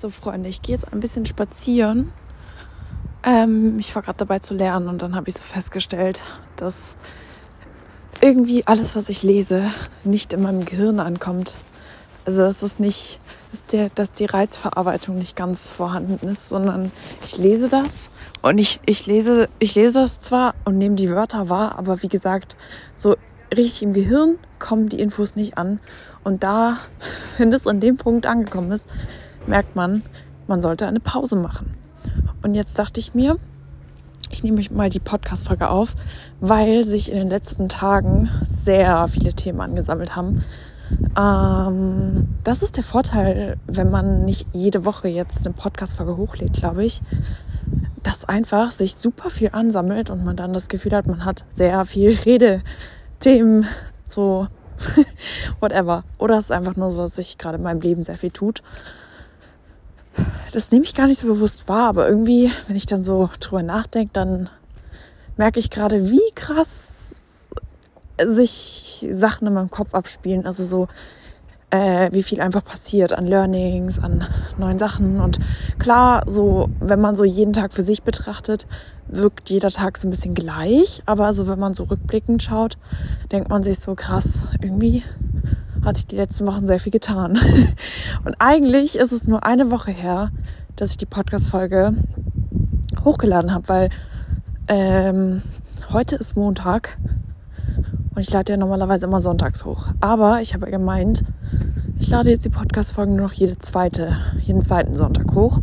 So, Freunde, ich gehe jetzt ein bisschen spazieren. Ähm, ich war gerade dabei zu lernen und dann habe ich so festgestellt, dass irgendwie alles, was ich lese, nicht in meinem Gehirn ankommt. Also dass es nicht, dass, der, dass die Reizverarbeitung nicht ganz vorhanden ist, sondern ich lese das und ich, ich lese, ich lese das zwar und nehme die Wörter wahr, aber wie gesagt, so richtig im Gehirn kommen die Infos nicht an. Und da, wenn es an dem Punkt angekommen ist, merkt man, man sollte eine Pause machen. Und jetzt dachte ich mir, ich nehme mal die Podcast-Folge auf, weil sich in den letzten Tagen sehr viele Themen angesammelt haben. Ähm, das ist der Vorteil, wenn man nicht jede Woche jetzt eine Podcast-Folge hochlädt, glaube ich, dass einfach sich super viel ansammelt und man dann das Gefühl hat, man hat sehr viel Redethemen, so whatever. Oder es ist einfach nur so, dass sich gerade in meinem Leben sehr viel tut das nehme ich gar nicht so bewusst wahr, aber irgendwie, wenn ich dann so drüber nachdenke, dann merke ich gerade, wie krass sich Sachen in meinem Kopf abspielen. Also so, äh, wie viel einfach passiert an Learnings, an neuen Sachen. Und klar, so, wenn man so jeden Tag für sich betrachtet, wirkt jeder Tag so ein bisschen gleich. Aber also, wenn man so rückblickend schaut, denkt man sich so krass, irgendwie hat sich die letzten Wochen sehr viel getan. Und eigentlich ist es nur eine Woche her, dass ich die Podcast-Folge hochgeladen habe, weil ähm, heute ist Montag ich lade ja normalerweise immer sonntags hoch. Aber ich habe ja gemeint, ich lade jetzt die Podcast-Folgen nur noch jede zweite, jeden zweiten Sonntag hoch.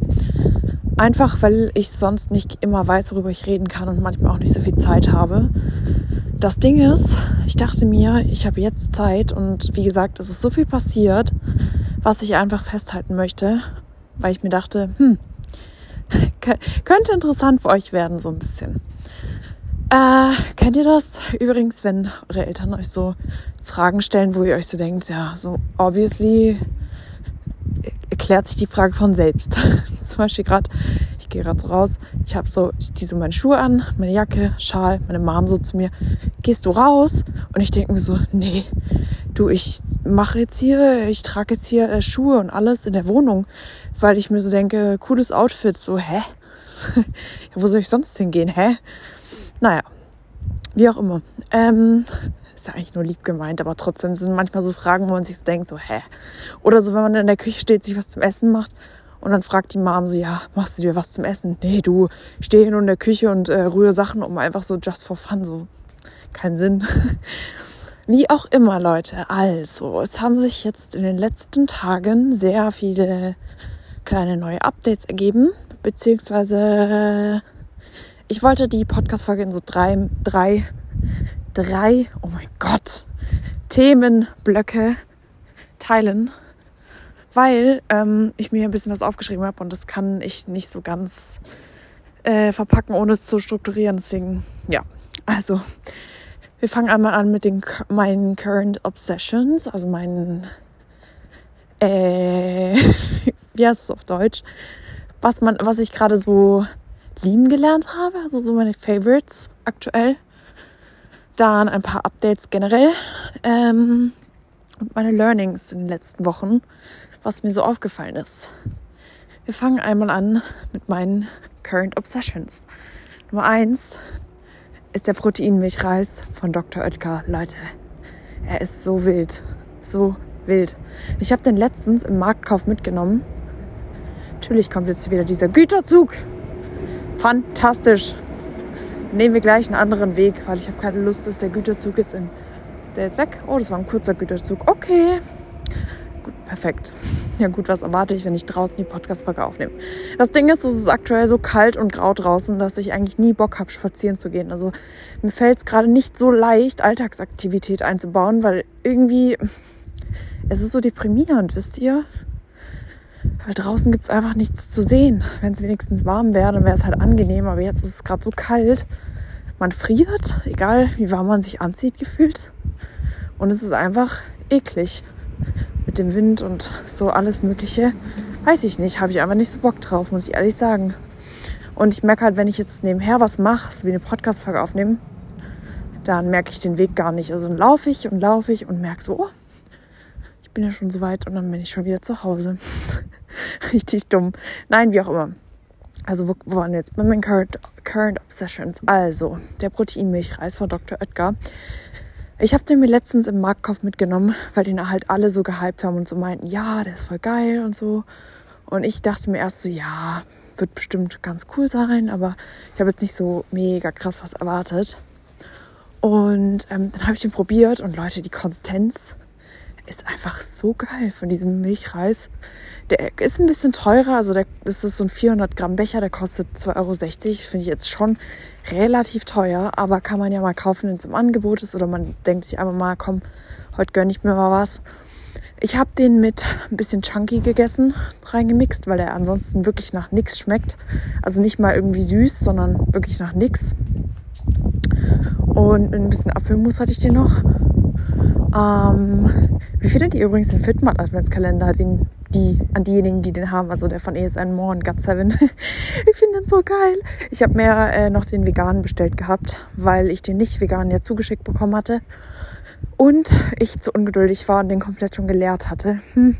Einfach weil ich sonst nicht immer weiß, worüber ich reden kann und manchmal auch nicht so viel Zeit habe. Das Ding ist, ich dachte mir, ich habe jetzt Zeit und wie gesagt, es ist so viel passiert, was ich einfach festhalten möchte, weil ich mir dachte, hm, könnte interessant für euch werden, so ein bisschen. Äh, kennt ihr das? Übrigens, wenn eure Eltern euch so Fragen stellen, wo ihr euch so denkt, ja, so obviously erklärt sich die Frage von selbst. Zum Beispiel gerade ich gehe gerade so raus, ich habe so, ich ziehe so meine Schuhe an, meine Jacke, Schal, meine Mom so zu mir, gehst du raus? Und ich denke mir so, nee, du, ich mache jetzt hier, ich trage jetzt hier äh, Schuhe und alles in der Wohnung, weil ich mir so denke, cooles Outfit, so, hä? ja, wo soll ich sonst hingehen, hä? Naja, wie auch immer. Ähm, ist ja eigentlich nur lieb gemeint, aber trotzdem sind manchmal so Fragen, wo man sich so denkt, so, hä? Oder so, wenn man in der Küche steht, sich was zum Essen macht und dann fragt die Mom so, ja, machst du dir was zum Essen? Nee, du, steh nur in der Küche und äh, rühre Sachen um, einfach so just for fun, so. Kein Sinn. Wie auch immer, Leute. Also, es haben sich jetzt in den letzten Tagen sehr viele kleine neue Updates ergeben, beziehungsweise ich wollte die Podcast-Folge in so drei, drei, drei, oh mein Gott, Themenblöcke teilen weil ähm, ich mir ein bisschen was aufgeschrieben habe und das kann ich nicht so ganz äh, verpacken, ohne es zu strukturieren. Deswegen, ja, also wir fangen einmal an mit den meinen Current Obsessions, also meinen, äh, wie heißt es auf Deutsch, was man, was ich gerade so lieben gelernt habe, also so meine Favorites aktuell. Dann ein paar Updates generell ähm, und meine Learnings in den letzten Wochen was mir so aufgefallen ist. Wir fangen einmal an mit meinen Current Obsessions. Nummer eins ist der Proteinmilchreis von Dr. Oetker. Leute, er ist so wild. So wild. Ich habe den letztens im Marktkauf mitgenommen. Natürlich kommt jetzt wieder dieser Güterzug. Fantastisch. Nehmen wir gleich einen anderen Weg, weil ich habe keine Lust, dass der Güterzug jetzt in. Ist der jetzt weg? Oh, das war ein kurzer Güterzug. Okay. Gut, perfekt. Ja gut, was erwarte ich, wenn ich draußen die Podcast-Folge aufnehme? Das Ding ist, es ist aktuell so kalt und grau draußen, dass ich eigentlich nie Bock habe, spazieren zu gehen. Also mir fällt es gerade nicht so leicht, Alltagsaktivität einzubauen, weil irgendwie es ist so deprimierend, wisst ihr? Weil draußen gibt es einfach nichts zu sehen. Wenn es wenigstens warm wäre, dann wäre es halt angenehm. Aber jetzt ist es gerade so kalt. Man friert, egal wie warm man sich anzieht, gefühlt. Und es ist einfach eklig mit dem Wind und so alles Mögliche. Weiß ich nicht, habe ich einfach nicht so Bock drauf, muss ich ehrlich sagen. Und ich merke halt, wenn ich jetzt nebenher was mache, so wie eine Podcast-Folge aufnehmen, dann merke ich den Weg gar nicht. Also dann laufe ich und laufe ich und merke so, oh, bin ja schon so weit und dann bin ich schon wieder zu Hause. Richtig dumm. Nein, wie auch immer. Also wo, wo waren wir jetzt? Bei meinen Current, Current Obsessions. Also, der Proteinmilchreis von Dr. Oetker. Ich habe den mir letztens im Marktkauf mitgenommen, weil den halt alle so gehypt haben und so meinten, ja, der ist voll geil und so. Und ich dachte mir erst so, ja, wird bestimmt ganz cool sein, aber ich habe jetzt nicht so mega krass was erwartet. Und ähm, dann habe ich den probiert und Leute, die Konsistenz ist einfach so geil von diesem Milchreis. Der ist ein bisschen teurer, also der, das ist so ein 400 Gramm Becher, der kostet 2,60 Euro. Finde ich jetzt schon relativ teuer, aber kann man ja mal kaufen, wenn es im Angebot ist oder man denkt sich einfach mal, komm, heute gönne ich mir mal was. Ich habe den mit ein bisschen Chunky gegessen, reingemixt, weil der ansonsten wirklich nach nichts schmeckt. Also nicht mal irgendwie süß, sondern wirklich nach nichts. Und ein bisschen Apfelmus hatte ich den noch. Ähm, wie findet ihr übrigens den Fitmat Adventskalender, den, die, an diejenigen, die den haben, also der von ESN More und Gut 7? ich finde den so geil. Ich habe mir äh, noch den veganen bestellt gehabt, weil ich den nicht veganen ja zugeschickt bekommen hatte. Und ich zu ungeduldig war und den komplett schon geleert hatte. Hm.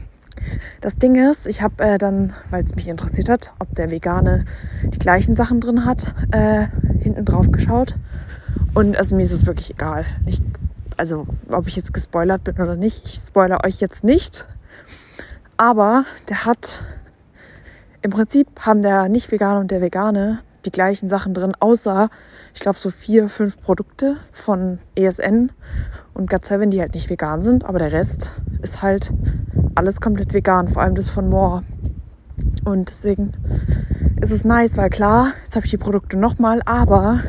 Das Ding ist, ich habe äh, dann, weil es mich interessiert hat, ob der Vegane die gleichen Sachen drin hat, äh, hinten drauf geschaut. Und also mir ist es wirklich egal. Ich, also ob ich jetzt gespoilert bin oder nicht, ich spoilere euch jetzt nicht. Aber der hat, im Prinzip haben der Nicht-Vegane und der Vegane die gleichen Sachen drin, außer, ich glaube, so vier, fünf Produkte von ESN und GOT7, die halt nicht vegan sind, aber der Rest ist halt alles komplett vegan, vor allem das von More. Und deswegen ist es nice, weil klar, jetzt habe ich die Produkte nochmal, aber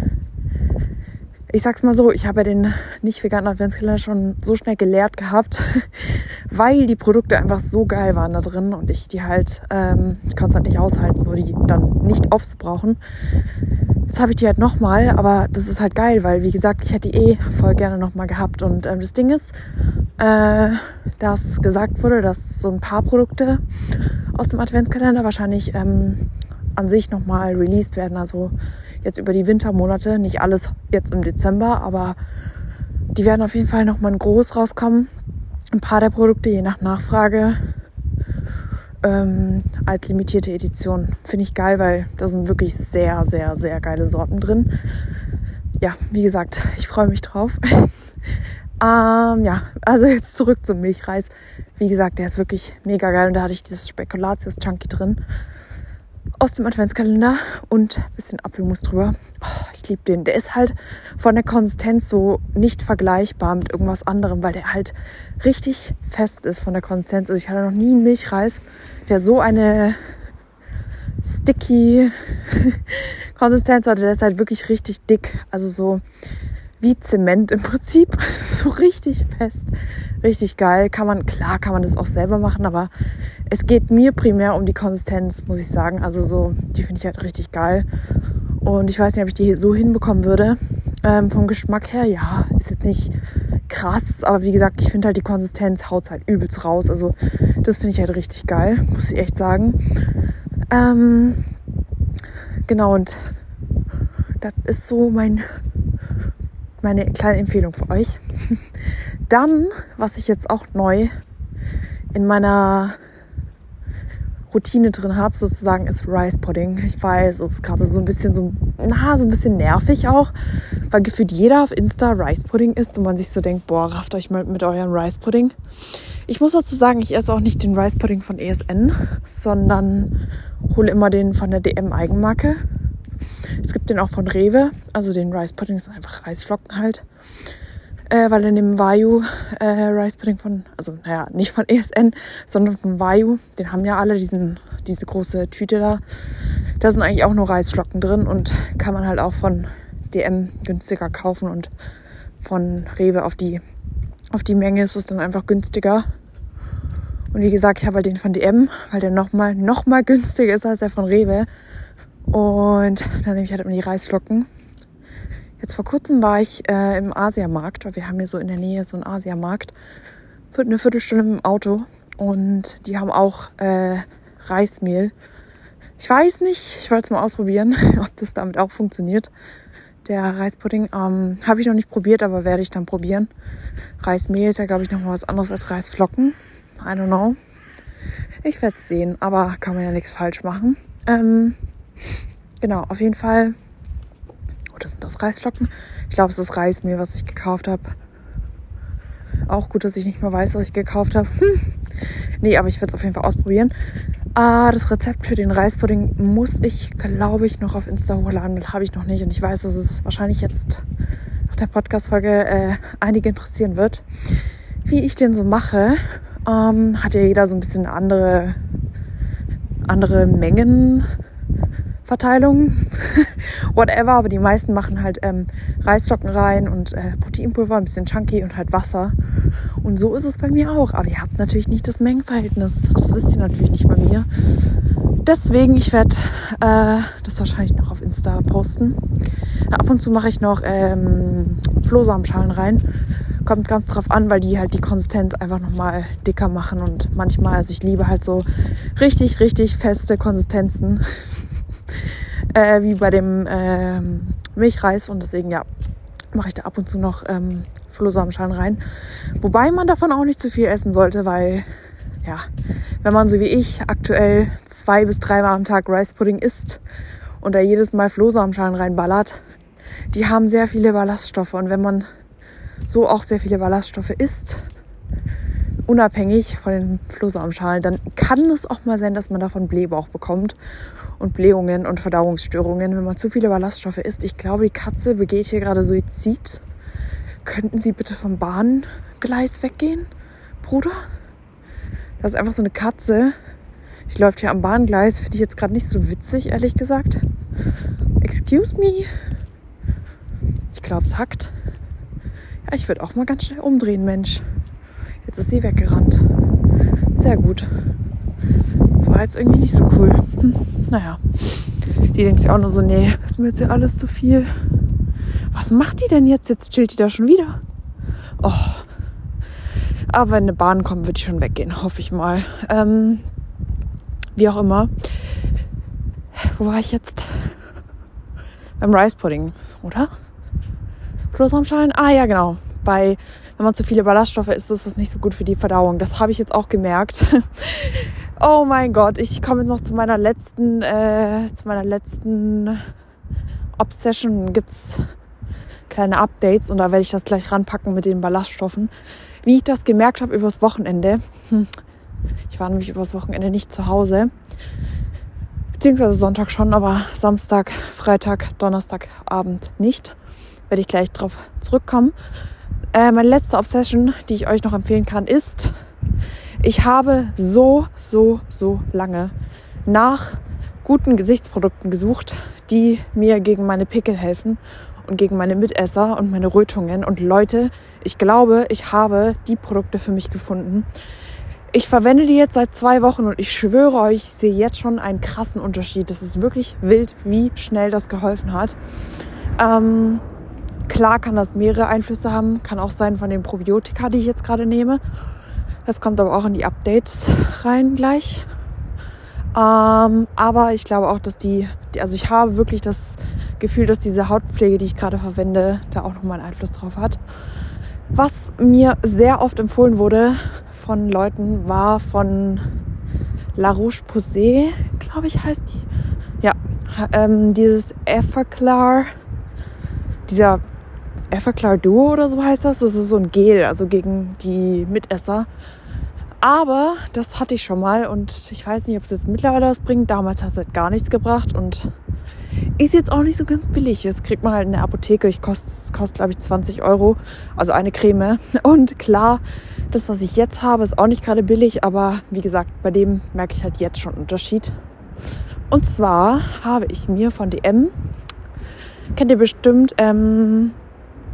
ich sag's mal so, ich habe ja den nicht veganen Adventskalender schon so schnell geleert gehabt, weil die Produkte einfach so geil waren da drin und ich die halt, ähm, ich konnte es halt nicht aushalten, so die dann nicht aufzubrauchen. Jetzt habe ich die halt nochmal, aber das ist halt geil, weil wie gesagt, ich hätte die eh voll gerne nochmal gehabt. Und ähm, das Ding ist, äh, dass gesagt wurde, dass so ein paar Produkte aus dem Adventskalender wahrscheinlich ähm, an sich nochmal released werden. Also jetzt über die Wintermonate. Nicht alles jetzt im Dezember, aber die werden auf jeden Fall nochmal groß rauskommen. Ein paar der Produkte, je nach Nachfrage, ähm, als limitierte Edition. Finde ich geil, weil da sind wirklich sehr, sehr, sehr geile Sorten drin. Ja, wie gesagt, ich freue mich drauf. ähm, ja, also jetzt zurück zum Milchreis. Wie gesagt, der ist wirklich mega geil und da hatte ich dieses Spekulatius Chunky drin aus dem Adventskalender und ein bisschen Apfelmus drüber. Oh, ich liebe den. Der ist halt von der Konsistenz so nicht vergleichbar mit irgendwas anderem, weil der halt richtig fest ist von der Konsistenz. Also ich hatte noch nie einen Milchreis, der so eine sticky Konsistenz hatte. Der ist halt wirklich richtig dick. Also so wie Zement im Prinzip. so richtig fest, richtig geil. Kann man, klar kann man das auch selber machen, aber es geht mir primär um die Konsistenz, muss ich sagen. Also so, die finde ich halt richtig geil. Und ich weiß nicht, ob ich die so hinbekommen würde. Ähm, vom Geschmack her, ja, ist jetzt nicht krass, aber wie gesagt, ich finde halt die Konsistenz haut halt übelst raus. Also das finde ich halt richtig geil, muss ich echt sagen. Ähm, genau, und das ist so mein meine kleine Empfehlung für euch. Dann, was ich jetzt auch neu in meiner Routine drin habe, sozusagen, ist Rice Pudding. Ich weiß, es ist gerade so ein bisschen so, na, so ein bisschen nervig auch, weil gefühlt jeder auf Insta Rice Pudding isst und man sich so denkt, boah, rafft euch mal mit eurem Rice Pudding. Ich muss dazu sagen, ich esse auch nicht den Rice Pudding von ESN, sondern hole immer den von der DM Eigenmarke. Es gibt den auch von Rewe, also den Rice Pudding ist einfach Reisflocken halt. Äh, weil in dem Vayu äh, Rice Pudding von, also naja, nicht von ESN, sondern von Vayu, den haben ja alle, diesen, diese große Tüte da. Da sind eigentlich auch nur Reisflocken drin und kann man halt auch von DM günstiger kaufen und von Rewe auf die, auf die Menge ist es dann einfach günstiger. Und wie gesagt, ich habe halt den von DM, weil der nochmal noch mal günstiger ist als der von Rewe. Und dann nehme ich halt immer die Reisflocken. Jetzt vor kurzem war ich äh, im Asiamarkt, weil wir haben hier so in der Nähe so einen Asiamarkt. Für eine Viertelstunde mit dem Auto. Und die haben auch äh, Reismehl. Ich weiß nicht, ich wollte es mal ausprobieren, ob das damit auch funktioniert. Der Reispudding ähm, habe ich noch nicht probiert, aber werde ich dann probieren. Reismehl ist ja, glaube ich, nochmal was anderes als Reisflocken. I don't know. Ich werde es sehen, aber kann man ja nichts falsch machen. Ähm, genau, auf jeden Fall. Oder sind das Reisflocken? Ich glaube, es ist Reismehl, was ich gekauft habe. Auch gut, dass ich nicht mehr weiß, was ich gekauft habe. Hm. Nee, aber ich werde es auf jeden Fall ausprobieren. Ah, das Rezept für den Reispudding muss ich, glaube ich, noch auf Insta hochladen. Das habe ich noch nicht. Und ich weiß, dass es wahrscheinlich jetzt nach der Podcast-Folge äh, einige interessieren wird. Wie ich den so mache, ähm, hat ja jeder so ein bisschen andere, andere Mengen Verteilung, whatever, aber die meisten machen halt ähm, Reisflocken rein und äh, Proteinpulver, ein bisschen Chunky und halt Wasser. Und so ist es bei mir auch. Aber ihr habt natürlich nicht das Mengenverhältnis. Das wisst ihr natürlich nicht bei mir. Deswegen, ich werde äh, das wahrscheinlich noch auf Insta posten. Ab und zu mache ich noch ähm, Flohsamenschalen rein. Kommt ganz drauf an, weil die halt die Konsistenz einfach nochmal dicker machen. Und manchmal, also ich liebe halt so richtig, richtig feste Konsistenzen äh, wie bei dem ähm, Milchreis. Und deswegen ja mache ich da ab und zu noch ähm, Flohsamenschalen rein. Wobei man davon auch nicht zu viel essen sollte, weil ja, wenn man so wie ich aktuell zwei bis dreimal am Tag Rice Pudding isst und da jedes Mal Flohsamenschalen reinballert, die haben sehr viele Ballaststoffe. Und wenn man so auch sehr viele Ballaststoffe isst, unabhängig von den Flohsamenschalen, dann kann es auch mal sein, dass man davon Blähbauch bekommt und Blähungen und Verdauungsstörungen, wenn man zu viele Ballaststoffe isst. Ich glaube, die Katze begeht hier gerade Suizid. Könnten Sie bitte vom Bahngleis weggehen, Bruder? Das ist einfach so eine Katze. Die läuft hier am Bahngleis. Finde ich jetzt gerade nicht so witzig, ehrlich gesagt. Excuse me. Ich glaube, es hackt. Ja, ich würde auch mal ganz schnell umdrehen, Mensch. Jetzt ist sie weggerannt. Sehr gut. War jetzt irgendwie nicht so cool. Hm, naja. Die denkt sich auch nur so, nee, ist mir jetzt ja alles zu viel. Was macht die denn jetzt? Jetzt chillt die da schon wieder. Oh. Aber wenn eine Bahn kommt, wird die schon weggehen, hoffe ich mal. Ähm, wie auch immer. Wo war ich jetzt? Beim Rice Pudding, oder? Plus am Schein? Ah ja, genau. Bei wenn man zu viele Ballaststoffe isst, ist das nicht so gut für die Verdauung. Das habe ich jetzt auch gemerkt. oh mein Gott, ich komme jetzt noch zu meiner letzten, äh, zu meiner letzten Obsession. Gibt's kleine Updates und da werde ich das gleich ranpacken mit den Ballaststoffen. Wie ich das gemerkt habe übers Wochenende. Hm. Ich war nämlich übers Wochenende nicht zu Hause. Beziehungsweise Sonntag schon, aber Samstag, Freitag, Donnerstag, Abend nicht. Werde ich gleich drauf zurückkommen. Äh, meine letzte Obsession, die ich euch noch empfehlen kann, ist, ich habe so, so, so lange nach guten Gesichtsprodukten gesucht, die mir gegen meine Pickel helfen und gegen meine Mitesser und meine Rötungen. Und Leute, ich glaube, ich habe die Produkte für mich gefunden. Ich verwende die jetzt seit zwei Wochen und ich schwöre euch, ich sehe jetzt schon einen krassen Unterschied. Das ist wirklich wild, wie schnell das geholfen hat. Ähm, Klar kann das mehrere Einflüsse haben, kann auch sein von den Probiotika, die ich jetzt gerade nehme. Das kommt aber auch in die Updates rein gleich. Ähm, aber ich glaube auch, dass die, also ich habe wirklich das Gefühl, dass diese Hautpflege, die ich gerade verwende, da auch nochmal einen Einfluss drauf hat. Was mir sehr oft empfohlen wurde von Leuten, war von La Roche-Posay, glaube ich, heißt die. Ja, ähm, dieses Everclar, dieser Everclar Duo oder so heißt das. Das ist so ein Gel, also gegen die Mitesser. Aber das hatte ich schon mal und ich weiß nicht, ob es jetzt mittlerweile was bringt. Damals hat es halt gar nichts gebracht und ist jetzt auch nicht so ganz billig. Das kriegt man halt in der Apotheke. Ich kost, kostet, glaube ich, 20 Euro. Also eine Creme. Und klar, das, was ich jetzt habe, ist auch nicht gerade billig. Aber wie gesagt, bei dem merke ich halt jetzt schon einen Unterschied. Und zwar habe ich mir von DM, kennt ihr bestimmt, ähm,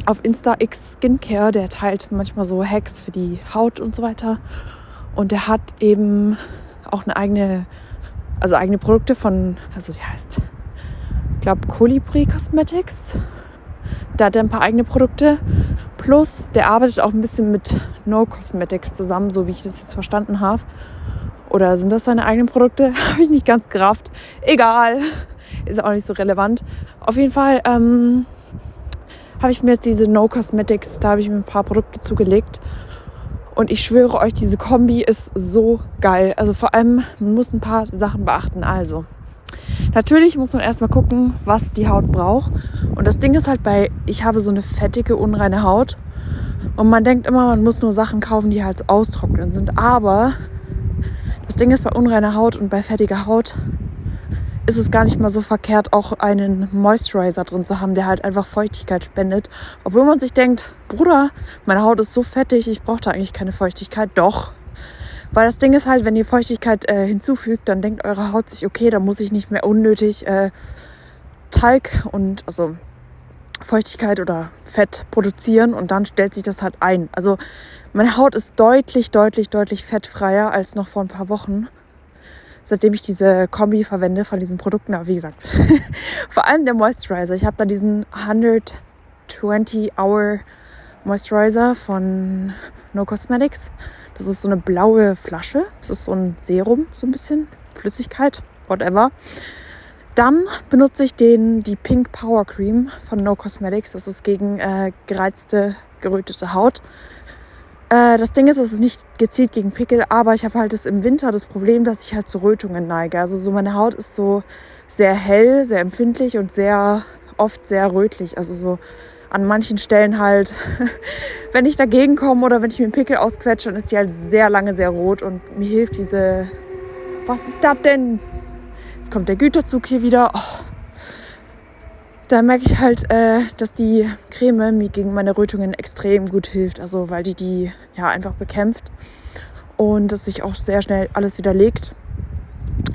auf Insta X Skincare, der teilt manchmal so Hacks für die Haut und so weiter. Und der hat eben auch eine eigene, also eigene Produkte von, also die heißt, ich glaube, Colibri Cosmetics. Da hat er ein paar eigene Produkte. Plus, der arbeitet auch ein bisschen mit No Cosmetics zusammen, so wie ich das jetzt verstanden habe. Oder sind das seine eigenen Produkte? habe ich nicht ganz gerafft. Egal. Ist auch nicht so relevant. Auf jeden Fall, ähm, habe ich mir jetzt diese No Cosmetics, da habe ich mir ein paar Produkte zugelegt. Und ich schwöre euch, diese Kombi ist so geil. Also vor allem, man muss ein paar Sachen beachten. Also, natürlich muss man erstmal gucken, was die Haut braucht. Und das Ding ist halt bei, ich habe so eine fettige, unreine Haut. Und man denkt immer, man muss nur Sachen kaufen, die halt austrocknen sind. Aber das Ding ist bei unreiner Haut und bei fettiger Haut ist es gar nicht mal so verkehrt, auch einen Moisturizer drin zu haben, der halt einfach Feuchtigkeit spendet. Obwohl man sich denkt, Bruder, meine Haut ist so fettig, ich brauche da eigentlich keine Feuchtigkeit. Doch. Weil das Ding ist halt, wenn ihr Feuchtigkeit äh, hinzufügt, dann denkt eure Haut sich, okay, da muss ich nicht mehr unnötig äh, Talg und also Feuchtigkeit oder Fett produzieren und dann stellt sich das halt ein. Also meine Haut ist deutlich, deutlich, deutlich fettfreier als noch vor ein paar Wochen seitdem ich diese Kombi verwende von diesen Produkten. Aber wie gesagt, vor allem der Moisturizer. Ich habe da diesen 120 Hour Moisturizer von No Cosmetics. Das ist so eine blaue Flasche. Das ist so ein Serum, so ein bisschen Flüssigkeit, whatever. Dann benutze ich den, die Pink Power Cream von No Cosmetics. Das ist gegen äh, gereizte, gerötete Haut. Äh, das Ding ist, es ist nicht gezielt gegen Pickel, aber ich habe halt das im Winter das Problem, dass ich halt zu Rötungen neige. Also so meine Haut ist so sehr hell, sehr empfindlich und sehr oft sehr rötlich. Also so an manchen Stellen halt, wenn ich dagegen komme oder wenn ich mir einen Pickel ausquetsche, dann ist die halt sehr lange sehr rot und mir hilft diese. Was ist das denn? Jetzt kommt der Güterzug hier wieder. Oh da merke ich halt, äh, dass die Creme mir gegen meine Rötungen extrem gut hilft. Also weil die die ja einfach bekämpft und dass sich auch sehr schnell alles wieder legt.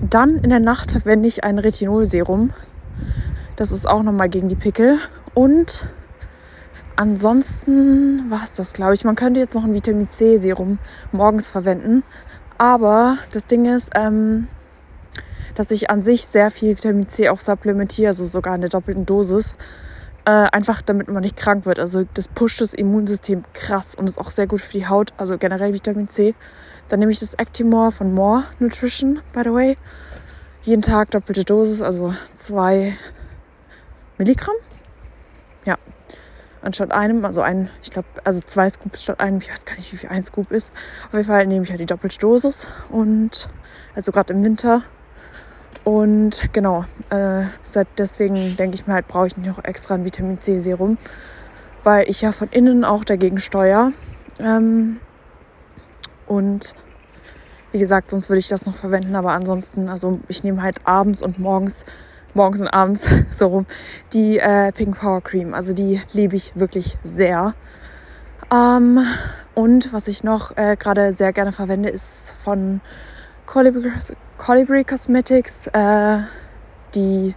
Dann in der Nacht verwende ich ein Retinolserum. Das ist auch nochmal gegen die Pickel. Und ansonsten war es das, glaube ich. Man könnte jetzt noch ein Vitamin C Serum morgens verwenden. Aber das Ding ist, ähm, dass ich an sich sehr viel Vitamin C auch supplementiere, also sogar in der doppelten Dosis. Äh, einfach damit man nicht krank wird. Also das pusht das Immunsystem krass und ist auch sehr gut für die Haut, also generell Vitamin C. Dann nehme ich das Actimore von More Nutrition, by the way. Jeden Tag doppelte Dosis, also zwei Milligramm. Ja, anstatt einem, also ein, ich glaube, also zwei Scoops statt einem, ich weiß gar nicht, wie viel ein Scoop ist. Auf jeden Fall nehme ich halt die doppelte Dosis und also gerade im Winter und genau, äh, deswegen denke ich mir halt, brauche ich nicht noch extra ein Vitamin C Serum, weil ich ja von innen auch dagegen steuere. Ähm, und wie gesagt, sonst würde ich das noch verwenden, aber ansonsten, also ich nehme halt abends und morgens, morgens und abends so rum, die äh, Pink Power Cream. Also die liebe ich wirklich sehr. Ähm, und was ich noch äh, gerade sehr gerne verwende, ist von Colibri, Cosmetics äh, die,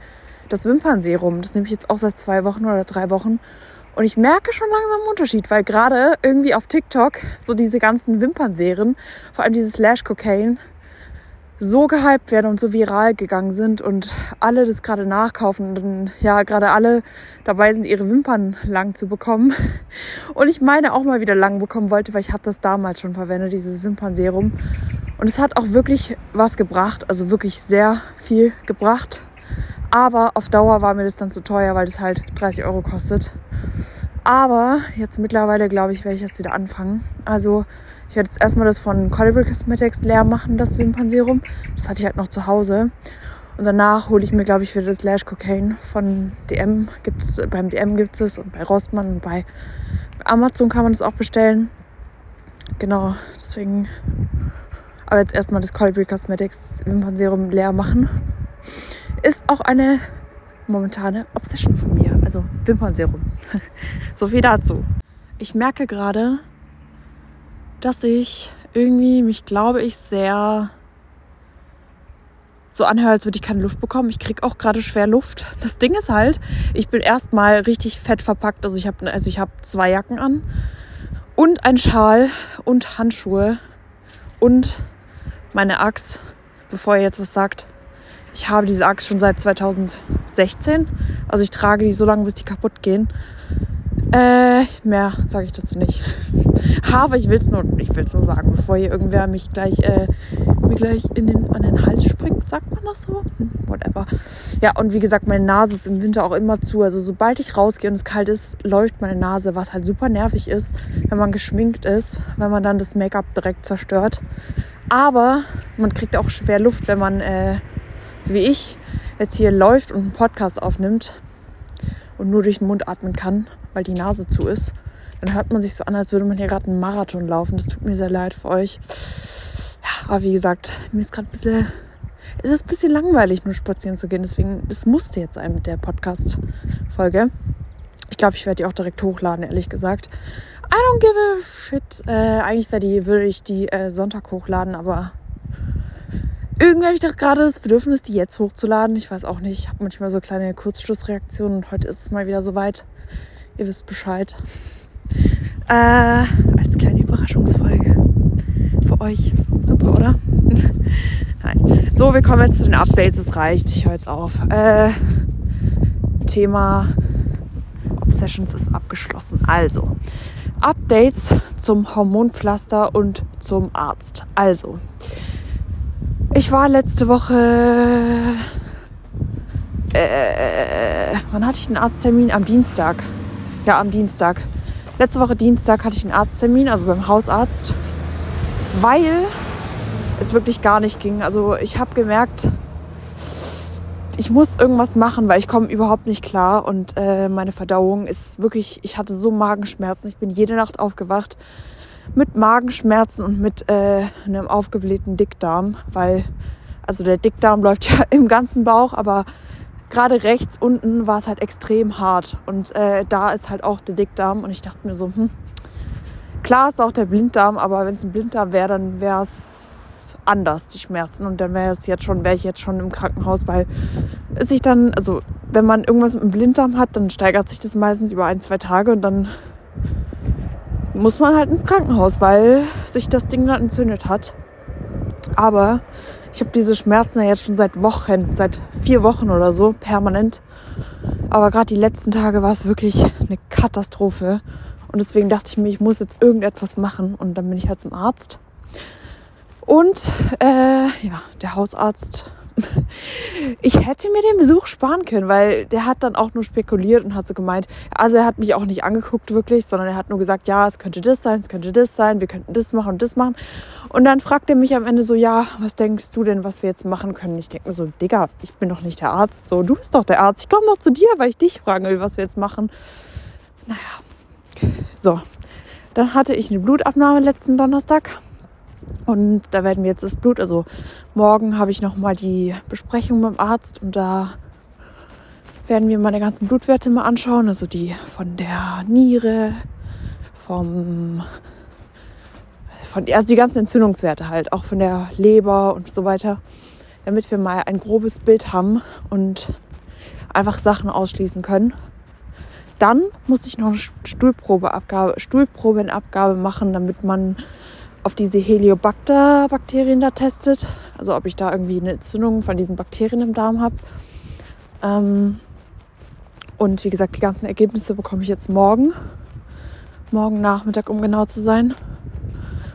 das Wimpernserum. Das nehme ich jetzt auch seit zwei Wochen oder drei Wochen. Und ich merke schon langsam einen Unterschied, weil gerade irgendwie auf TikTok so diese ganzen Wimpernserien, vor allem dieses Lash Cocaine, so gehypt werden und so viral gegangen sind und alle das gerade nachkaufen und ja, gerade alle dabei sind, ihre Wimpern lang zu bekommen. Und ich meine auch mal wieder lang bekommen wollte, weil ich habe das damals schon verwendet, dieses Wimpernserum. Und es hat auch wirklich was gebracht, also wirklich sehr viel gebracht. Aber auf Dauer war mir das dann zu teuer, weil das halt 30 Euro kostet. Aber jetzt mittlerweile, glaube ich, werde ich das wieder anfangen. Also ich werde jetzt erstmal das von Colibri Cosmetics leer machen, das Wimpernserum. Das hatte ich halt noch zu Hause. Und danach hole ich mir, glaube ich, wieder das Lash Cocaine von DM. Gibt's, beim DM gibt es und bei Rossmann und bei Amazon kann man das auch bestellen. Genau, deswegen. Aber jetzt erstmal das Colibri Cosmetics Wimpernserum leer machen. Ist auch eine momentane Obsession von mir. Also Wimpernserum. so viel dazu. Ich merke gerade, dass ich irgendwie mich, glaube ich, sehr so anhöre, als würde ich keine Luft bekommen. Ich kriege auch gerade schwer Luft. Das Ding ist halt, ich bin erstmal richtig fett verpackt. Also ich habe also ich habe zwei Jacken an und ein Schal und Handschuhe und meine Axt, bevor ihr jetzt was sagt. Ich habe diese Axt schon seit 2016. Also ich trage die so lange, bis die kaputt gehen. Äh, mehr sage ich dazu nicht. Aber ich will es nur, ich will's nur sagen, bevor hier irgendwer mich gleich äh, mir gleich in den, an den Hals springt, sagt man das so? Hm, whatever. Ja, und wie gesagt, meine Nase ist im Winter auch immer zu. Also sobald ich rausgehe und es kalt ist, läuft meine Nase, was halt super nervig ist, wenn man geschminkt ist, wenn man dann das Make-up direkt zerstört. Aber man kriegt auch schwer Luft, wenn man, äh, so wie ich, jetzt hier läuft und einen Podcast aufnimmt und nur durch den Mund atmen kann, weil die Nase zu ist. Dann hört man sich so an, als würde man hier gerade einen Marathon laufen. Das tut mir sehr leid für euch. Ja, aber wie gesagt, mir ist gerade ein bisschen, es ist ein bisschen langweilig, nur spazieren zu gehen. Deswegen, es musste jetzt sein mit der Podcast-Folge. Ich glaube, ich werde die auch direkt hochladen, ehrlich gesagt. I don't give a shit. Äh, eigentlich die, würde ich die äh, Sonntag hochladen, aber irgendwie habe ich doch gerade das Bedürfnis, die jetzt hochzuladen. Ich weiß auch nicht. Ich habe manchmal so kleine Kurzschlussreaktionen und heute ist es mal wieder soweit. Ihr wisst Bescheid. Äh, als kleine Überraschungsfolge für euch. Super, oder? Nein. So, wir kommen jetzt zu den Updates. Es reicht. Ich höre jetzt auf. Äh, Thema Obsessions ist abgeschlossen. Also, Updates zum Hormonpflaster und zum Arzt. Also, ich war letzte Woche. Äh, wann hatte ich einen Arzttermin? Am Dienstag. Ja, am Dienstag letzte Woche Dienstag hatte ich einen Arzttermin, also beim Hausarzt, weil es wirklich gar nicht ging. Also ich habe gemerkt, ich muss irgendwas machen, weil ich komme überhaupt nicht klar und äh, meine Verdauung ist wirklich, ich hatte so Magenschmerzen. Ich bin jede Nacht aufgewacht mit Magenschmerzen und mit äh, einem aufgeblähten Dickdarm, weil also der Dickdarm läuft ja im ganzen Bauch, aber gerade rechts unten war es halt extrem hart. Und äh, da ist halt auch der Dickdarm. Und ich dachte mir so, hm, klar ist auch der Blinddarm, aber wenn es ein Blinddarm wäre, dann wäre es anders, die Schmerzen. Und dann wäre es jetzt schon, wäre ich jetzt schon im Krankenhaus, weil es sich dann, also wenn man irgendwas mit dem Blinddarm hat, dann steigert sich das meistens über ein, zwei Tage und dann muss man halt ins Krankenhaus, weil sich das Ding dann entzündet hat. Aber ich habe diese Schmerzen ja jetzt schon seit Wochen, seit vier Wochen oder so, permanent. Aber gerade die letzten Tage war es wirklich eine Katastrophe. Und deswegen dachte ich mir, ich muss jetzt irgendetwas machen. Und dann bin ich halt zum Arzt. Und äh, ja, der Hausarzt ich hätte mir den Besuch sparen können, weil der hat dann auch nur spekuliert und hat so gemeint, also er hat mich auch nicht angeguckt wirklich, sondern er hat nur gesagt, ja, es könnte das sein, es könnte das sein, wir könnten das machen und das machen. Und dann fragt er mich am Ende so, ja, was denkst du denn, was wir jetzt machen können? Ich denke mir so, Digga, ich bin doch nicht der Arzt, so, du bist doch der Arzt, ich komme doch zu dir, weil ich dich fragen will, was wir jetzt machen. Naja, so. Dann hatte ich eine Blutabnahme letzten Donnerstag und da werden wir jetzt das Blut, also morgen habe ich nochmal die Besprechung mit dem Arzt und da werden wir meine ganzen Blutwerte mal anschauen, also die von der Niere, vom, von, also die ganzen Entzündungswerte halt, auch von der Leber und so weiter, damit wir mal ein grobes Bild haben und einfach Sachen ausschließen können. Dann musste ich noch eine Stuhlprobeabgabe, Stuhlprobenabgabe machen, damit man auf diese Heliobacter-Bakterien da testet. Also ob ich da irgendwie eine Entzündung von diesen Bakterien im Darm habe. Ähm und wie gesagt, die ganzen Ergebnisse bekomme ich jetzt morgen. Morgen Nachmittag, um genau zu sein.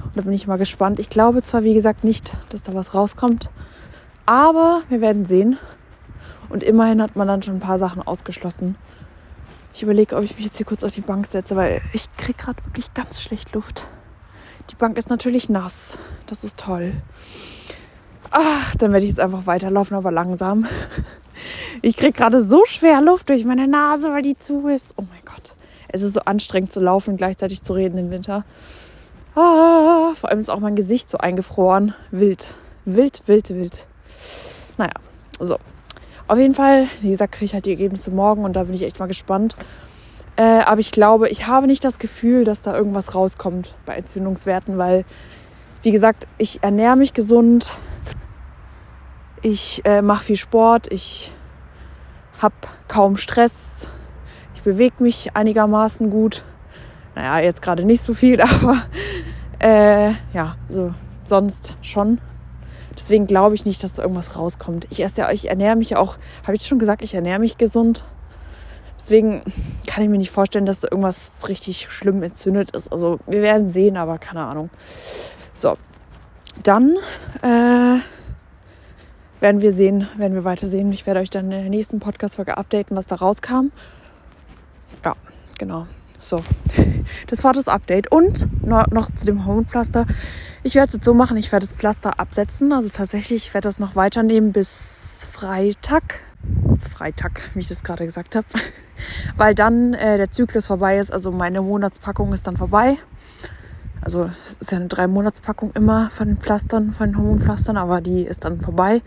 Und da bin ich mal gespannt. Ich glaube zwar, wie gesagt, nicht, dass da was rauskommt. Aber wir werden sehen. Und immerhin hat man dann schon ein paar Sachen ausgeschlossen. Ich überlege, ob ich mich jetzt hier kurz auf die Bank setze, weil ich kriege gerade wirklich ganz schlecht Luft. Die Bank ist natürlich nass. Das ist toll. Ach, dann werde ich jetzt einfach weiterlaufen, aber langsam. Ich kriege gerade so schwer Luft durch meine Nase, weil die zu ist. Oh mein Gott. Es ist so anstrengend zu laufen und gleichzeitig zu reden im Winter. Ah, vor allem ist auch mein Gesicht so eingefroren. Wild. Wild, wild, wild. Naja, so. Auf jeden Fall, wie gesagt, kriege ich halt die Ergebnisse morgen und da bin ich echt mal gespannt. Äh, aber ich glaube, ich habe nicht das Gefühl, dass da irgendwas rauskommt bei Entzündungswerten, weil, wie gesagt, ich ernähre mich gesund, ich äh, mache viel Sport, ich habe kaum Stress, ich bewege mich einigermaßen gut. Naja, jetzt gerade nicht so viel, aber äh, ja, so sonst schon. Deswegen glaube ich nicht, dass da irgendwas rauskommt. Ich esse ja, ich ernähre mich auch, habe ich schon gesagt, ich ernähre mich gesund. Deswegen kann ich mir nicht vorstellen, dass da irgendwas richtig schlimm entzündet ist. Also wir werden sehen, aber keine Ahnung. So. dann äh, werden wir sehen, werden wir weiter sehen. Ich werde euch dann in der nächsten Podcast-Folge updaten, was da rauskam. Ja, genau. So, das war das Update. Und noch zu dem Hormonpflaster. Ich werde es jetzt so machen, ich werde das Pflaster absetzen. Also tatsächlich, ich werde das noch weiternehmen bis Freitag. Freitag, wie ich das gerade gesagt habe. Weil dann äh, der Zyklus vorbei ist. Also meine Monatspackung ist dann vorbei. Also es ist ja eine drei Monatspackung immer von den Pflastern, von den Hormonpflastern, aber die ist dann vorbei.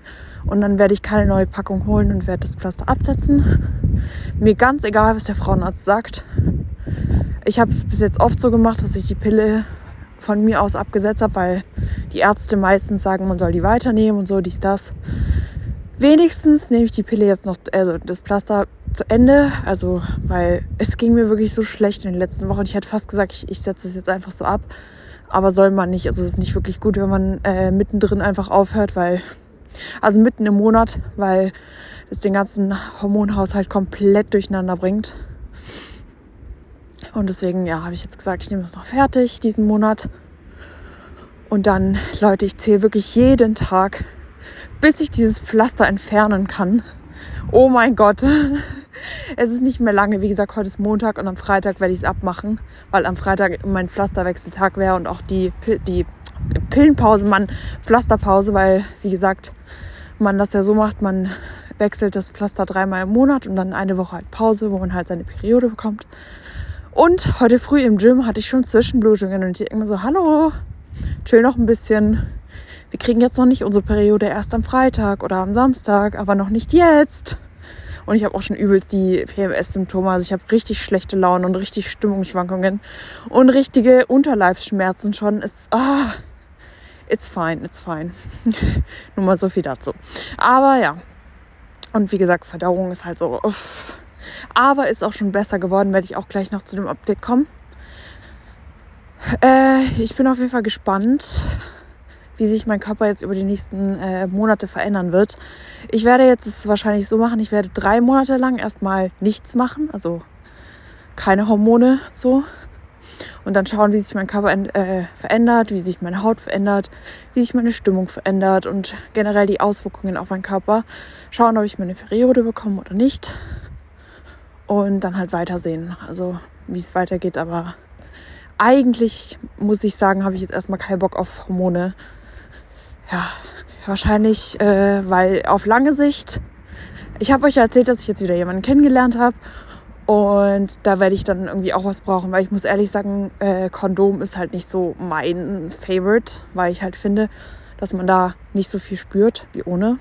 Und dann werde ich keine neue Packung holen und werde das Pflaster absetzen. Mir ganz egal, was der Frauenarzt sagt. Ich habe es bis jetzt oft so gemacht, dass ich die Pille von mir aus abgesetzt habe, weil die Ärzte meistens sagen, man soll die weiternehmen und so, dies, das. Wenigstens nehme ich die Pille jetzt noch, also das Pflaster zu Ende. Also, weil es ging mir wirklich so schlecht in den letzten Wochen. Ich hätte fast gesagt, ich, ich setze es jetzt einfach so ab. Aber soll man nicht. Also es ist nicht wirklich gut, wenn man äh, mittendrin einfach aufhört, weil, also mitten im Monat, weil es den ganzen Hormonhaushalt komplett durcheinander bringt. Und deswegen, ja, habe ich jetzt gesagt, ich nehme das noch fertig diesen Monat. Und dann, Leute, ich zähle wirklich jeden Tag, bis ich dieses Pflaster entfernen kann. Oh mein Gott. Es ist nicht mehr lange. Wie gesagt, heute ist Montag und am Freitag werde ich es abmachen, weil am Freitag mein Pflasterwechseltag wäre und auch die, die Pillenpause, man Pflasterpause, weil, wie gesagt, man das ja so macht, man wechselt das Pflaster dreimal im Monat und dann eine Woche halt Pause, wo man halt seine Periode bekommt. Und heute früh im Gym hatte ich schon Zwischenblutungen und ich mir so, hallo, chill noch ein bisschen. Wir kriegen jetzt noch nicht unsere Periode erst am Freitag oder am Samstag, aber noch nicht jetzt. Und ich habe auch schon übelst die PMS-Symptome. Also ich habe richtig schlechte Laune und richtig Stimmungsschwankungen und richtige Unterleibsschmerzen schon. Es, ah, it's fine, it's fine. Nur mal so viel dazu. Aber ja. Und wie gesagt, Verdauung ist halt so. Uff. Aber ist auch schon besser geworden, werde ich auch gleich noch zu dem Update kommen. Äh, ich bin auf jeden Fall gespannt, wie sich mein Körper jetzt über die nächsten äh, Monate verändern wird. Ich werde jetzt es wahrscheinlich so machen, ich werde drei Monate lang erstmal nichts machen, also keine Hormone so. Und dann schauen, wie sich mein Körper äh, verändert, wie sich meine Haut verändert, wie sich meine Stimmung verändert und generell die Auswirkungen auf meinen Körper. Schauen, ob ich meine Periode bekomme oder nicht. Und dann halt weitersehen. Also wie es weitergeht. Aber eigentlich muss ich sagen, habe ich jetzt erstmal keinen Bock auf Hormone ja, wahrscheinlich, äh, weil auf lange Sicht, ich habe euch ja erzählt, dass ich jetzt wieder jemanden kennengelernt habe und da werde ich dann irgendwie auch was brauchen, weil ich muss ehrlich sagen, äh, Kondom ist halt nicht so mein Favorite, weil ich halt finde, dass man da nicht so viel spürt wie ohne.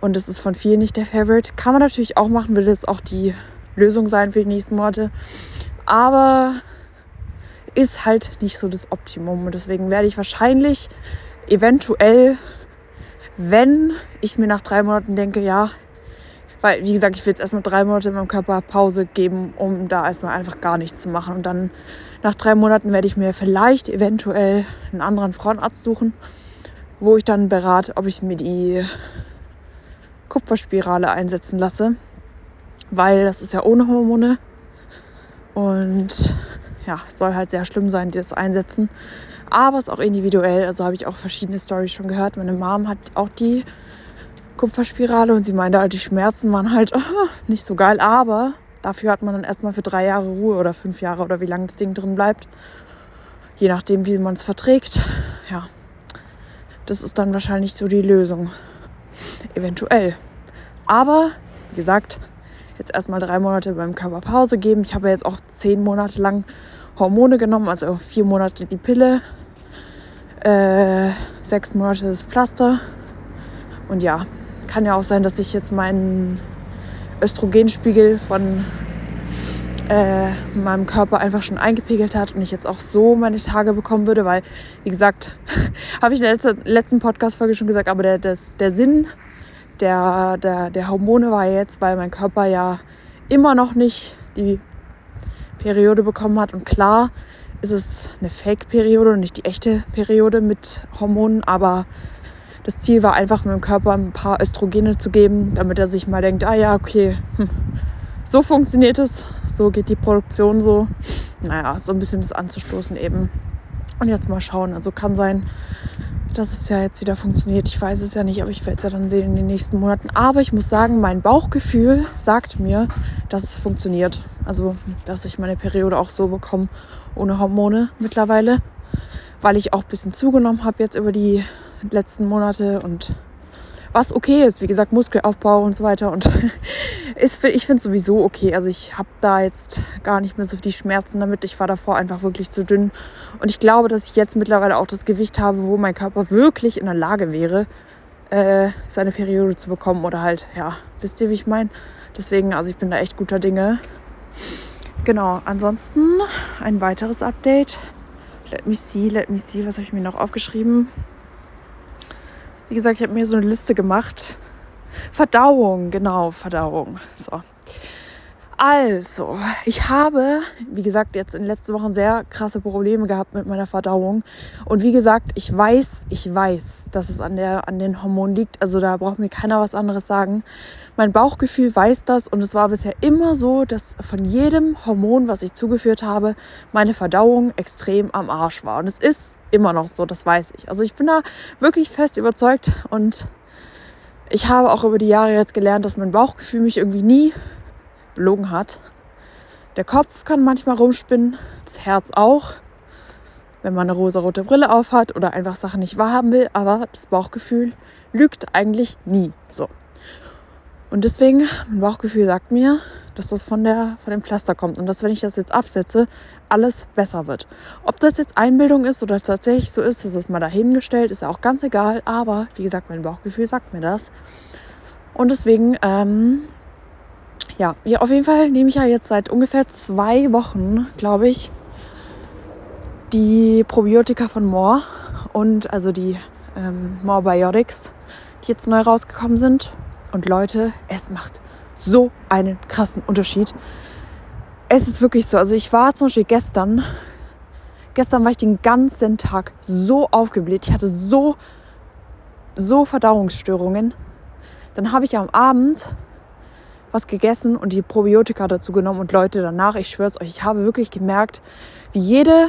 Und es ist von vielen nicht der Favorite. Kann man natürlich auch machen, will jetzt auch die Lösung sein für die nächsten Monate. Aber ist halt nicht so das Optimum. Und deswegen werde ich wahrscheinlich eventuell, wenn ich mir nach drei Monaten denke, ja, weil, wie gesagt, ich will jetzt erstmal drei Monate in meinem Körper Pause geben, um da erstmal einfach gar nichts zu machen. Und dann nach drei Monaten werde ich mir vielleicht eventuell einen anderen Frauenarzt suchen, wo ich dann berate, ob ich mir die Kupferspirale einsetzen lasse. Weil das ist ja ohne Hormone. Und ja, soll halt sehr schlimm sein, die das einsetzen. Aber es ist auch individuell. Also habe ich auch verschiedene Stories schon gehört. Meine Mom hat auch die Kupferspirale und sie meinte halt, die Schmerzen waren halt oh, nicht so geil. Aber dafür hat man dann erstmal für drei Jahre Ruhe oder fünf Jahre oder wie lange das Ding drin bleibt. Je nachdem, wie man es verträgt. Ja, das ist dann wahrscheinlich so die Lösung. Eventuell. Aber, wie gesagt, jetzt erstmal drei Monate beim Körper Pause geben. Ich habe jetzt auch zehn Monate lang Hormone genommen, also vier Monate die Pille, äh, sechs Monate das Pflaster. Und ja, kann ja auch sein, dass sich jetzt mein Östrogenspiegel von äh, meinem Körper einfach schon eingepegelt hat und ich jetzt auch so meine Tage bekommen würde, weil, wie gesagt, habe ich in der letzten, letzten Podcast-Folge schon gesagt, aber der, das, der Sinn der, der, der Hormone war jetzt, weil mein Körper ja immer noch nicht die Periode bekommen hat. Und klar ist es eine Fake-Periode und nicht die echte Periode mit Hormonen, aber das Ziel war einfach, meinem Körper ein paar Östrogene zu geben, damit er sich mal denkt, ah ja, okay, hm, so funktioniert es, so geht die Produktion so. Naja, so ein bisschen das anzustoßen eben. Und jetzt mal schauen. Also kann sein, dass es ja jetzt wieder funktioniert. Ich weiß es ja nicht, aber ich werde es ja dann sehen in den nächsten Monaten. Aber ich muss sagen, mein Bauchgefühl sagt mir, dass es funktioniert. Also, dass ich meine Periode auch so bekomme, ohne Hormone mittlerweile. Weil ich auch ein bisschen zugenommen habe jetzt über die letzten Monate und was okay ist. Wie gesagt, Muskelaufbau und so weiter. Und ist, ich finde es sowieso okay. Also ich habe da jetzt gar nicht mehr so die Schmerzen damit. Ich war davor einfach wirklich zu dünn. Und ich glaube, dass ich jetzt mittlerweile auch das Gewicht habe, wo mein Körper wirklich in der Lage wäre, äh, seine Periode zu bekommen. Oder halt, ja, wisst ihr, wie ich meine? Deswegen, also ich bin da echt guter Dinge. Genau, ansonsten ein weiteres Update. Let me see, let me see, was habe ich mir noch aufgeschrieben? Wie gesagt, ich habe mir so eine Liste gemacht. Verdauung, genau, Verdauung. So. Also, ich habe, wie gesagt, jetzt in den letzten Wochen sehr krasse Probleme gehabt mit meiner Verdauung. Und wie gesagt, ich weiß, ich weiß, dass es an, der, an den Hormonen liegt. Also da braucht mir keiner was anderes sagen. Mein Bauchgefühl weiß das und es war bisher immer so, dass von jedem Hormon, was ich zugeführt habe, meine Verdauung extrem am Arsch war. Und es ist immer noch so, das weiß ich. Also ich bin da wirklich fest überzeugt und ich habe auch über die Jahre jetzt gelernt, dass mein Bauchgefühl mich irgendwie nie belogen hat. Der Kopf kann manchmal rumspinnen, das Herz auch, wenn man eine rosa-rote Brille aufhat oder einfach Sachen nicht wahrhaben will, aber das Bauchgefühl lügt eigentlich nie. So. Und deswegen, mein Bauchgefühl sagt mir, dass das von, der, von dem Pflaster kommt und dass, wenn ich das jetzt absetze, alles besser wird. Ob das jetzt Einbildung ist oder tatsächlich so ist, das ist mal dahingestellt, ist ja auch ganz egal. Aber wie gesagt, mein Bauchgefühl sagt mir das. Und deswegen ähm, ja, ja, auf jeden Fall nehme ich ja jetzt seit ungefähr zwei Wochen, glaube ich, die Probiotika von More und also die ähm, More Biotics, die jetzt neu rausgekommen sind. Und Leute, es macht so einen krassen Unterschied. Es ist wirklich so. Also ich war zum Beispiel gestern, gestern war ich den ganzen Tag so aufgebläht. Ich hatte so, so Verdauungsstörungen. Dann habe ich am Abend was gegessen und die Probiotika dazu genommen und Leute danach, ich schwör's euch, ich habe wirklich gemerkt, wie jede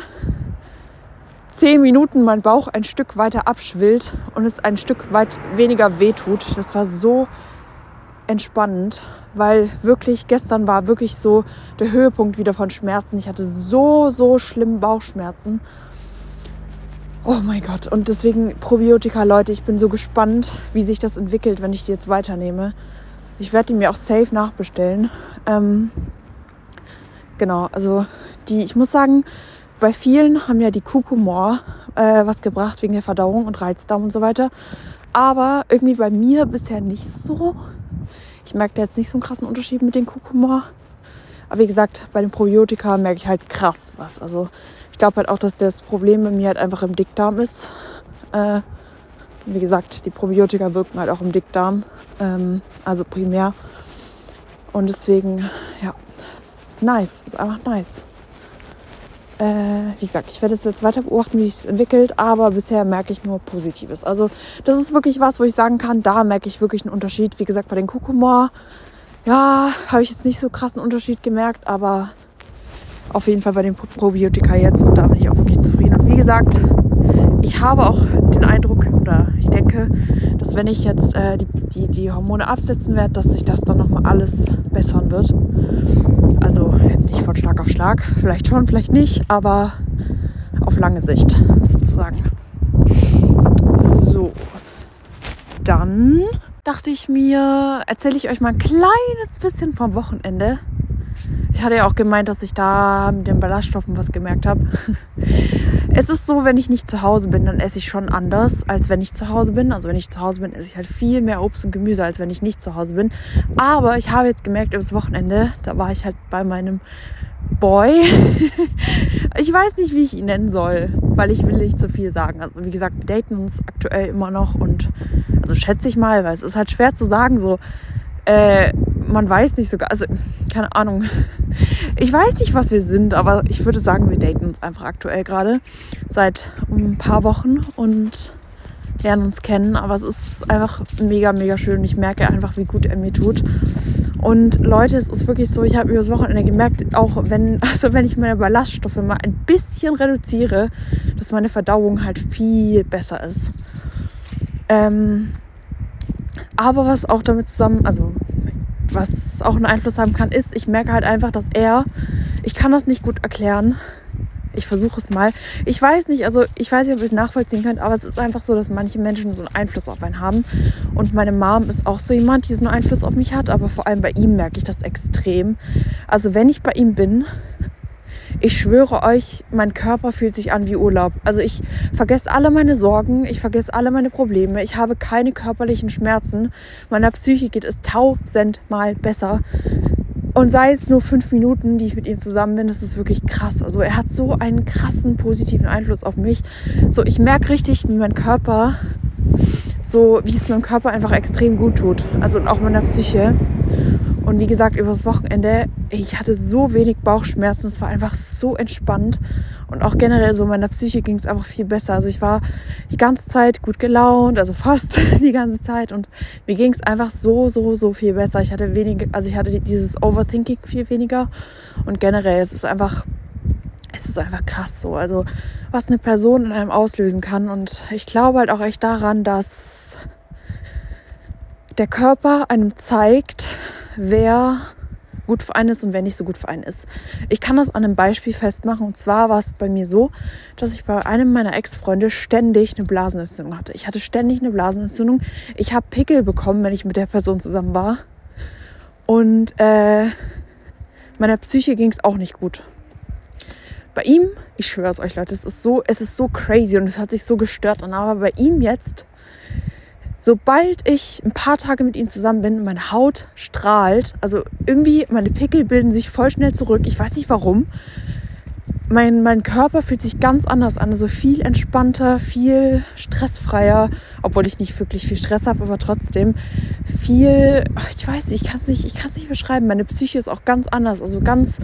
zehn Minuten mein Bauch ein Stück weiter abschwillt und es ein Stück weit weniger wehtut. Das war so entspannend, weil wirklich gestern war wirklich so der Höhepunkt wieder von Schmerzen. Ich hatte so, so schlimme Bauchschmerzen. Oh mein Gott. Und deswegen Probiotika, Leute, ich bin so gespannt, wie sich das entwickelt, wenn ich die jetzt weiternehme. Ich werde die mir auch safe nachbestellen. Ähm, genau, also die, ich muss sagen, bei vielen haben ja die Kukumor äh, was gebracht wegen der Verdauung und Reizdarm und so weiter. Aber irgendwie bei mir bisher nicht so. Ich merke da jetzt nicht so einen krassen Unterschied mit den Kukumor. Aber wie gesagt, bei den Probiotika merke ich halt krass was. Also ich glaube halt auch, dass das Problem bei mir halt einfach im Dickdarm ist. Äh, wie gesagt, die Probiotika wirken halt auch im Dickdarm, ähm, also primär. Und deswegen, ja, es ist nice, ist einfach nice. Äh, wie gesagt, ich werde es jetzt weiter beobachten, wie sich es entwickelt, aber bisher merke ich nur Positives. Also das ist wirklich was, wo ich sagen kann, da merke ich wirklich einen Unterschied. Wie gesagt, bei den Kokomor, ja, habe ich jetzt nicht so krassen Unterschied gemerkt, aber auf jeden Fall bei den Probiotika jetzt und da bin ich auch wirklich zufrieden. Und wie gesagt, ich habe auch den Eindruck oder ich denke, dass wenn ich jetzt äh, die, die, die Hormone absetzen werde, dass sich das dann nochmal alles bessern wird. Also jetzt nicht von Schlag auf Schlag, vielleicht schon, vielleicht nicht, aber auf lange Sicht sozusagen. So, dann dachte ich mir, erzähle ich euch mal ein kleines bisschen vom Wochenende. Ich hatte ja auch gemeint, dass ich da mit den Ballaststoffen was gemerkt habe. Es ist so, wenn ich nicht zu Hause bin, dann esse ich schon anders, als wenn ich zu Hause bin. Also wenn ich zu Hause bin, esse ich halt viel mehr Obst und Gemüse, als wenn ich nicht zu Hause bin. Aber ich habe jetzt gemerkt, übers Wochenende, da war ich halt bei meinem Boy. ich weiß nicht, wie ich ihn nennen soll, weil ich will nicht zu viel sagen. Also wie gesagt, wir daten uns aktuell immer noch und also schätze ich mal, weil es ist halt schwer zu sagen, so äh, man weiß nicht sogar, also keine Ahnung. Ich weiß nicht, was wir sind, aber ich würde sagen, wir daten uns einfach aktuell gerade seit ein paar Wochen und lernen uns kennen. Aber es ist einfach mega, mega schön. Ich merke einfach, wie gut er mir tut. Und Leute, es ist wirklich so, ich habe über das Wochenende gemerkt, auch wenn, also wenn ich meine Ballaststoffe mal ein bisschen reduziere, dass meine Verdauung halt viel besser ist. Ähm, aber was auch damit zusammen, also was auch einen Einfluss haben kann, ist, ich merke halt einfach, dass er, ich kann das nicht gut erklären. Ich versuche es mal. Ich weiß nicht, also ich weiß nicht, ob ihr es nachvollziehen könnt, aber es ist einfach so, dass manche Menschen so einen Einfluss auf einen haben. Und meine Mom ist auch so jemand, die so einen Einfluss auf mich hat, aber vor allem bei ihm merke ich das extrem. Also wenn ich bei ihm bin, ich schwöre euch, mein Körper fühlt sich an wie Urlaub. Also ich vergesse alle meine Sorgen, ich vergesse alle meine Probleme, ich habe keine körperlichen Schmerzen. Meiner Psyche geht es tausendmal besser. Und sei es nur fünf Minuten, die ich mit ihm zusammen bin, das ist wirklich krass. Also er hat so einen krassen positiven Einfluss auf mich. So, ich merke richtig, wie mein Körper, so wie es meinem Körper einfach extrem gut tut. Also und auch meiner Psyche. Und wie gesagt, über das Wochenende, ich hatte so wenig Bauchschmerzen, es war einfach so entspannt. Und auch generell so meiner Psyche ging es einfach viel besser. Also ich war die ganze Zeit gut gelaunt, also fast die ganze Zeit. Und mir ging es einfach so, so, so viel besser. Ich hatte wenig, also ich hatte dieses Overthinking viel weniger. Und generell, es ist einfach es ist einfach krass so. Also, was eine Person in einem auslösen kann. Und ich glaube halt auch echt daran, dass der Körper einem zeigt, wer gut für einen ist und wer nicht so gut für einen ist. Ich kann das an einem Beispiel festmachen. Und zwar war es bei mir so, dass ich bei einem meiner Ex-Freunde ständig eine Blasenentzündung hatte. Ich hatte ständig eine Blasenentzündung. Ich habe Pickel bekommen, wenn ich mit der Person zusammen war. Und äh, meiner Psyche ging es auch nicht gut. Bei ihm, ich schwöre es euch Leute, es ist so, es ist so crazy und es hat sich so gestört an. Aber bei ihm jetzt sobald ich ein paar Tage mit ihnen zusammen bin, meine Haut strahlt. Also irgendwie, meine Pickel bilden sich voll schnell zurück. Ich weiß nicht warum. Mein, mein Körper fühlt sich ganz anders an. Also viel entspannter, viel stressfreier. Obwohl ich nicht wirklich viel Stress habe, aber trotzdem viel, ich weiß nicht, ich kann es nicht, nicht beschreiben. Meine Psyche ist auch ganz anders. Also ganz,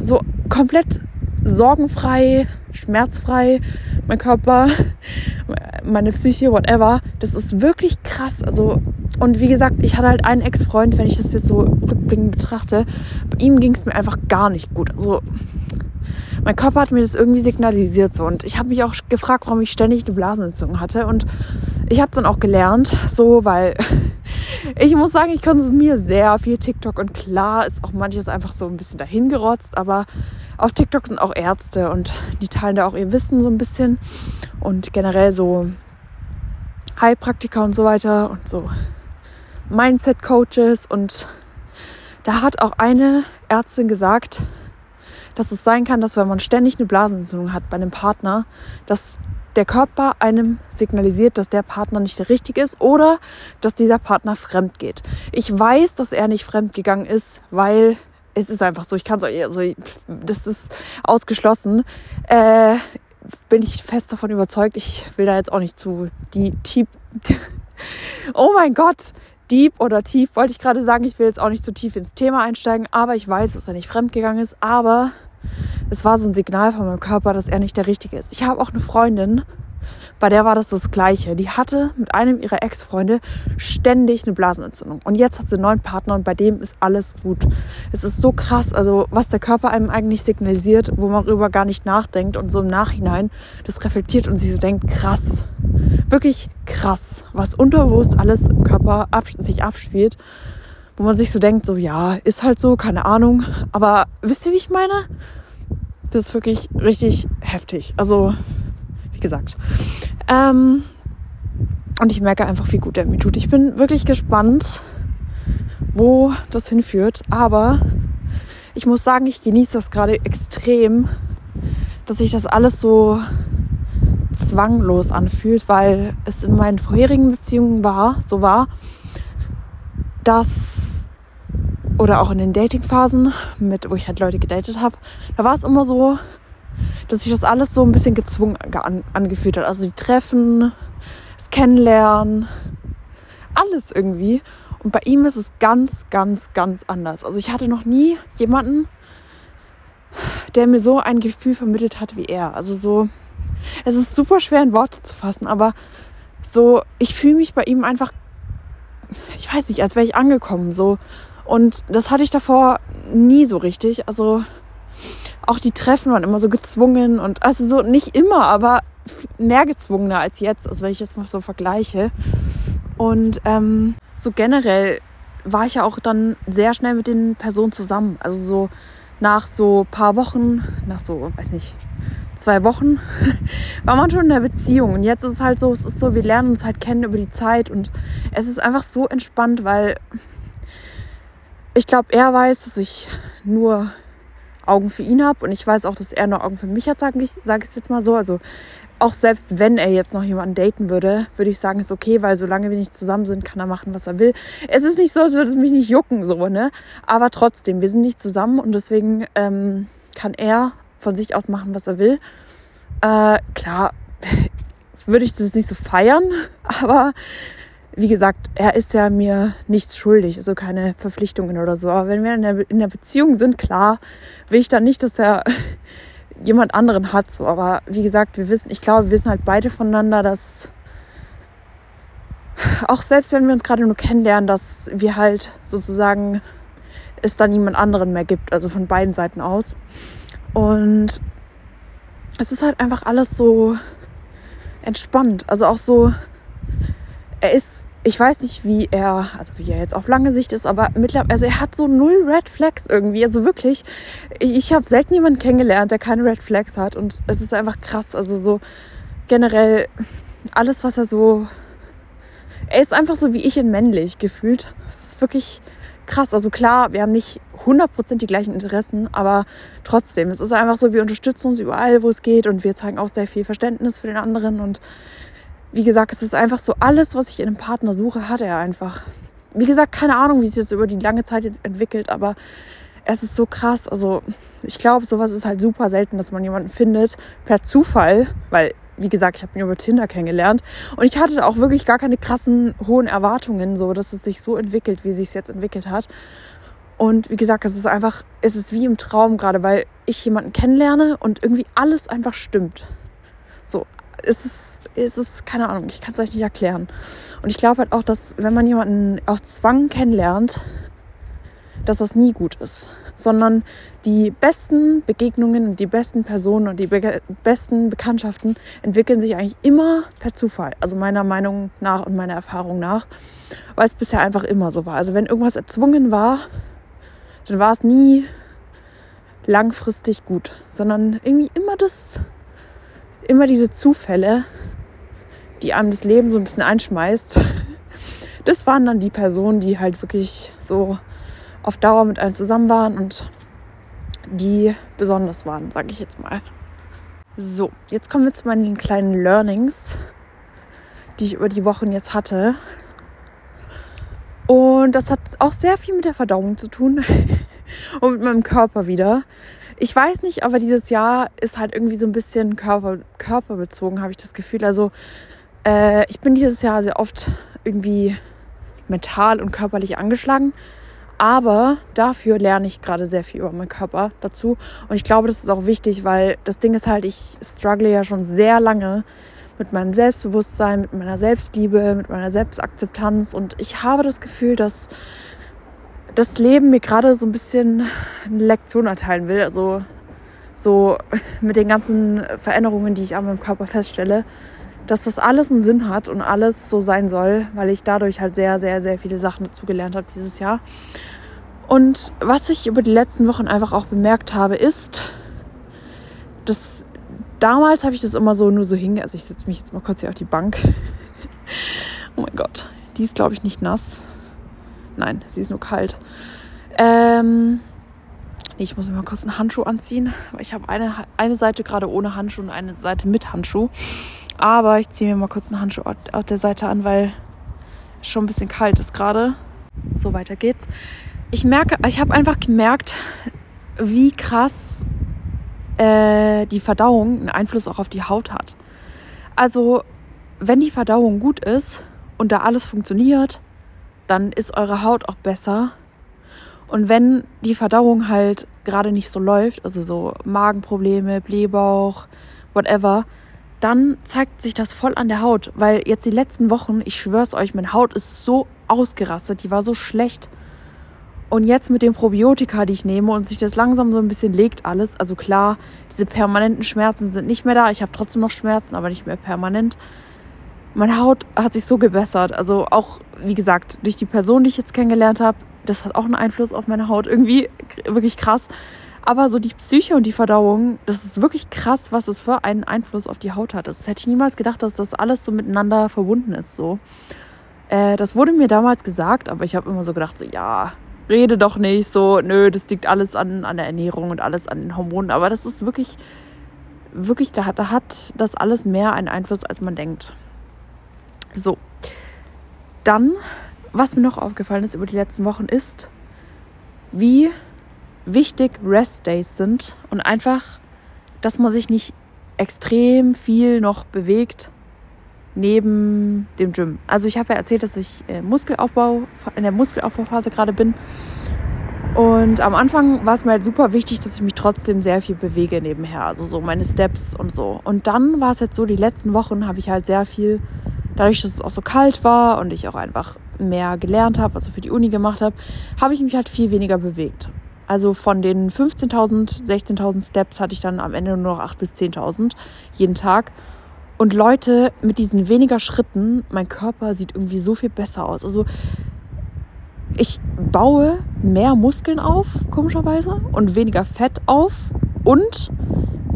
so komplett sorgenfrei, schmerzfrei, mein Körper, meine Psyche, whatever. Das ist wirklich krass. Also, und wie gesagt, ich hatte halt einen Ex-Freund, wenn ich das jetzt so rückblickend betrachte, bei ihm ging es mir einfach gar nicht gut. Also, mein Körper hat mir das irgendwie signalisiert so. Und ich habe mich auch gefragt, warum ich ständig eine Blasenentzündung hatte. Und ich habe dann auch gelernt, so weil ich muss sagen, ich konsumiere sehr viel TikTok. Und klar ist auch manches einfach so ein bisschen dahingerotzt, aber auf TikTok sind auch Ärzte und die teilen da auch ihr Wissen so ein bisschen. Und generell so Heilpraktiker und so weiter und so Mindset-Coaches. Und da hat auch eine Ärztin gesagt, dass es sein kann, dass wenn man ständig eine Blasenentzündung hat bei einem Partner, dass der Körper einem signalisiert, dass der Partner nicht der richtige ist oder dass dieser Partner fremd geht. Ich weiß, dass er nicht fremd gegangen ist, weil es ist einfach so. Ich kann es euch, also das ist ausgeschlossen. Äh, bin ich fest davon überzeugt. Ich will da jetzt auch nicht zu die tief. oh mein Gott, deep oder tief wollte ich gerade sagen. Ich will jetzt auch nicht zu tief ins Thema einsteigen, aber ich weiß, dass er nicht fremd gegangen ist. Aber es war so ein Signal von meinem Körper, dass er nicht der Richtige ist. Ich habe auch eine Freundin, bei der war das das Gleiche. Die hatte mit einem ihrer Ex-Freunde ständig eine Blasenentzündung. Und jetzt hat sie einen neuen Partner und bei dem ist alles gut. Es ist so krass, also was der Körper einem eigentlich signalisiert, wo man darüber gar nicht nachdenkt und so im Nachhinein das reflektiert und sich so denkt, krass. Wirklich krass, was unterbewusst alles im Körper ab, sich abspielt wo man sich so denkt, so ja, ist halt so, keine Ahnung. Aber wisst ihr, wie ich meine? Das ist wirklich richtig heftig. Also gesagt. Ähm, und ich merke einfach, wie gut er mir tut. Ich bin wirklich gespannt, wo das hinführt. Aber ich muss sagen, ich genieße das gerade extrem, dass sich das alles so zwanglos anfühlt, weil es in meinen vorherigen Beziehungen war, so war, dass oder auch in den Datingphasen, mit wo ich halt Leute gedatet habe, da war es immer so, dass sich das alles so ein bisschen gezwungen angefühlt hat. Also die Treffen, das Kennenlernen, alles irgendwie. Und bei ihm ist es ganz, ganz, ganz anders. Also ich hatte noch nie jemanden, der mir so ein Gefühl vermittelt hat wie er. Also so, es ist super schwer in Worte zu fassen, aber so, ich fühle mich bei ihm einfach, ich weiß nicht, als wäre ich angekommen. So. Und das hatte ich davor nie so richtig. Also auch die Treffen waren immer so gezwungen und also so nicht immer, aber mehr gezwungener als jetzt, also wenn ich das mal so vergleiche. Und ähm, so generell war ich ja auch dann sehr schnell mit den Personen zusammen. Also so nach so paar Wochen, nach so, weiß nicht, zwei Wochen, war man schon in der Beziehung. Und jetzt ist es halt so, es ist so, wir lernen uns halt kennen über die Zeit und es ist einfach so entspannt, weil ich glaube, er weiß, dass ich nur Augen für ihn habe und ich weiß auch, dass er nur Augen für mich hat, sage ich sag es jetzt mal so. Also auch selbst wenn er jetzt noch jemanden daten würde, würde ich sagen, ist okay, weil solange wir nicht zusammen sind, kann er machen, was er will. Es ist nicht so, als würde es mich nicht jucken, so, ne? Aber trotzdem, wir sind nicht zusammen und deswegen ähm, kann er von sich aus machen, was er will. Äh, klar, würde ich das nicht so feiern, aber wie gesagt, er ist ja mir nichts schuldig, also keine Verpflichtungen oder so. Aber wenn wir in der, in der Beziehung sind, klar, will ich dann nicht, dass er jemand anderen hat. So. Aber wie gesagt, wir wissen, ich glaube, wir wissen halt beide voneinander, dass auch selbst wenn wir uns gerade nur kennenlernen, dass wir halt sozusagen es dann niemand anderen mehr gibt, also von beiden Seiten aus. Und es ist halt einfach alles so entspannt. Also auch so, er ist, ich weiß nicht, wie er, also wie er jetzt auf lange Sicht ist, aber mittlerweile, also er hat so null Red Flags irgendwie. Also wirklich, ich habe selten jemanden kennengelernt, der keine Red Flags hat und es ist einfach krass. Also so generell alles, was er so, er ist einfach so wie ich in männlich gefühlt. Es ist wirklich krass. Also klar, wir haben nicht 100% die gleichen Interessen, aber trotzdem, es ist einfach so, wir unterstützen uns überall, wo es geht und wir zeigen auch sehr viel Verständnis für den anderen und wie gesagt, es ist einfach so, alles, was ich in einem Partner suche, hat er einfach. Wie gesagt, keine Ahnung, wie sich das über die lange Zeit jetzt entwickelt, aber es ist so krass. Also ich glaube, sowas ist halt super selten, dass man jemanden findet per Zufall, weil, wie gesagt, ich habe ihn über Tinder kennengelernt und ich hatte auch wirklich gar keine krassen hohen Erwartungen, so dass es sich so entwickelt, wie es sich jetzt entwickelt hat. Und wie gesagt, es ist einfach, es ist wie im Traum gerade, weil ich jemanden kennenlerne und irgendwie alles einfach stimmt. So, ist es, ist es, keine Ahnung, ich kann es euch nicht erklären. Und ich glaube halt auch, dass wenn man jemanden auf Zwang kennenlernt, dass das nie gut ist, sondern die besten Begegnungen und die besten Personen und die be besten Bekanntschaften entwickeln sich eigentlich immer per Zufall. Also meiner Meinung nach und meiner Erfahrung nach, weil es bisher einfach immer so war. Also wenn irgendwas erzwungen war, dann war es nie langfristig gut, sondern irgendwie immer das immer diese Zufälle, die einem das Leben so ein bisschen einschmeißt, das waren dann die Personen, die halt wirklich so auf Dauer mit einem zusammen waren und die besonders waren, sage ich jetzt mal. So, jetzt kommen wir zu meinen kleinen Learnings, die ich über die Wochen jetzt hatte. Und das hat auch sehr viel mit der Verdauung zu tun und mit meinem Körper wieder. Ich weiß nicht, aber dieses Jahr ist halt irgendwie so ein bisschen Körper, körperbezogen, habe ich das Gefühl. Also äh, ich bin dieses Jahr sehr oft irgendwie mental und körperlich angeschlagen. Aber dafür lerne ich gerade sehr viel über meinen Körper dazu. Und ich glaube, das ist auch wichtig, weil das Ding ist halt, ich struggle ja schon sehr lange mit meinem Selbstbewusstsein, mit meiner Selbstliebe, mit meiner Selbstakzeptanz. Und ich habe das Gefühl, dass das Leben mir gerade so ein bisschen eine Lektion erteilen will. Also so mit den ganzen Veränderungen, die ich an meinem Körper feststelle, dass das alles einen Sinn hat und alles so sein soll, weil ich dadurch halt sehr, sehr, sehr viele Sachen dazugelernt habe dieses Jahr. Und was ich über die letzten Wochen einfach auch bemerkt habe, ist, dass damals habe ich das immer so nur so hinge. Also ich setze mich jetzt mal kurz hier auf die Bank. oh mein Gott, die ist glaube ich nicht nass. Nein, sie ist nur kalt. Ähm, ich muss mir mal kurz einen Handschuh anziehen. Ich habe eine, eine Seite gerade ohne Handschuh und eine Seite mit Handschuh. Aber ich ziehe mir mal kurz einen Handschuh auf der Seite an, weil es schon ein bisschen kalt ist gerade. So, weiter geht's. Ich merke, ich habe einfach gemerkt, wie krass äh, die Verdauung einen Einfluss auch auf die Haut hat. Also, wenn die Verdauung gut ist und da alles funktioniert, dann ist eure Haut auch besser. Und wenn die Verdauung halt gerade nicht so läuft, also so Magenprobleme, Blähbauch, whatever, dann zeigt sich das voll an der Haut. Weil jetzt die letzten Wochen, ich schwör's euch, meine Haut ist so ausgerastet, die war so schlecht. Und jetzt mit den Probiotika, die ich nehme und sich das langsam so ein bisschen legt alles. Also klar, diese permanenten Schmerzen sind nicht mehr da. Ich habe trotzdem noch Schmerzen, aber nicht mehr permanent. Meine Haut hat sich so gebessert. Also auch, wie gesagt, durch die Person, die ich jetzt kennengelernt habe, das hat auch einen Einfluss auf meine Haut. Irgendwie wirklich krass. Aber so die Psyche und die Verdauung, das ist wirklich krass, was es für einen Einfluss auf die Haut hat. Das hätte ich niemals gedacht, dass das alles so miteinander verbunden ist. So. Äh, das wurde mir damals gesagt, aber ich habe immer so gedacht, so ja, rede doch nicht so, nö, das liegt alles an, an der Ernährung und alles an den Hormonen. Aber das ist wirklich, wirklich, da, da hat das alles mehr einen Einfluss, als man denkt. So. Dann, was mir noch aufgefallen ist über die letzten Wochen, ist, wie wichtig Rest Days sind und einfach, dass man sich nicht extrem viel noch bewegt neben dem Gym. Also ich habe ja erzählt, dass ich äh, Muskelaufbau, in der Muskelaufbauphase gerade bin. Und am Anfang war es mir halt super wichtig, dass ich mich trotzdem sehr viel bewege nebenher. Also so meine Steps und so. Und dann war es jetzt so, die letzten Wochen habe ich halt sehr viel, dadurch, dass es auch so kalt war und ich auch einfach mehr gelernt habe, also für die Uni gemacht habe, habe ich mich halt viel weniger bewegt. Also von den 15.000, 16.000 Steps hatte ich dann am Ende nur noch 8.000 bis 10.000 jeden Tag. Und Leute, mit diesen weniger Schritten, mein Körper sieht irgendwie so viel besser aus. Also ich baue mehr Muskeln auf, komischerweise, und weniger Fett auf. Und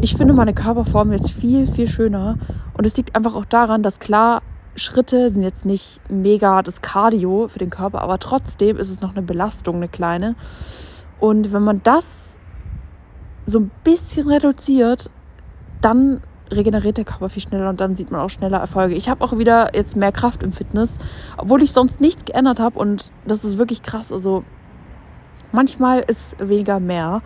ich finde meine Körperform jetzt viel, viel schöner. Und es liegt einfach auch daran, dass klar, Schritte sind jetzt nicht mega das Cardio für den Körper, aber trotzdem ist es noch eine Belastung, eine kleine. Und wenn man das so ein bisschen reduziert, dann regeneriert der Körper viel schneller und dann sieht man auch schneller Erfolge. Ich habe auch wieder jetzt mehr Kraft im Fitness, obwohl ich sonst nichts geändert habe und das ist wirklich krass. Also manchmal ist weniger mehr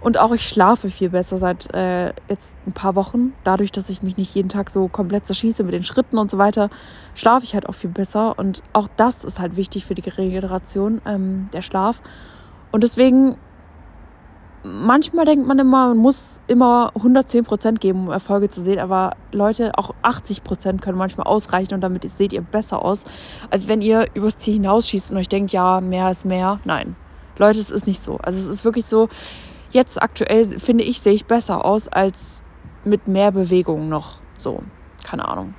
und auch ich schlafe viel besser seit äh, jetzt ein paar Wochen. Dadurch, dass ich mich nicht jeden Tag so komplett zerschieße mit den Schritten und so weiter, schlafe ich halt auch viel besser und auch das ist halt wichtig für die Regeneration, ähm, der Schlaf. Und deswegen manchmal denkt man immer, man muss immer 110 Prozent geben, um Erfolge zu sehen. Aber Leute, auch 80 Prozent können manchmal ausreichen und damit seht ihr besser aus, als wenn ihr übers Ziel hinausschießt und euch denkt, ja, mehr ist mehr. Nein, Leute, es ist nicht so. Also es ist wirklich so, jetzt aktuell finde ich, sehe ich besser aus als mit mehr Bewegung noch. So, keine Ahnung.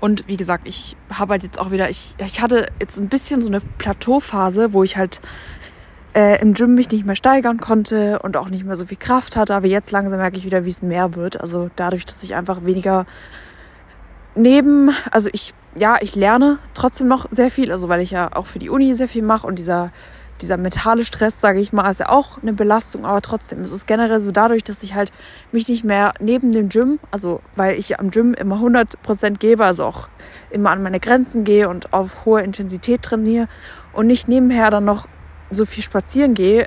Und wie gesagt, ich habe halt jetzt auch wieder, ich, ich hatte jetzt ein bisschen so eine Plateauphase, wo ich halt äh, im Gym mich nicht mehr steigern konnte und auch nicht mehr so viel Kraft hatte. Aber jetzt langsam merke ich wieder, wie es mehr wird. Also dadurch, dass ich einfach weniger neben, also ich, ja, ich lerne trotzdem noch sehr viel, also weil ich ja auch für die Uni sehr viel mache und dieser, dieser mentale Stress, sage ich mal, ist ja auch eine Belastung, aber trotzdem, es ist generell so dadurch, dass ich halt mich nicht mehr neben dem Gym, also weil ich am Gym immer 100% gebe, also auch immer an meine Grenzen gehe und auf hohe Intensität trainiere und nicht nebenher dann noch so viel spazieren gehe,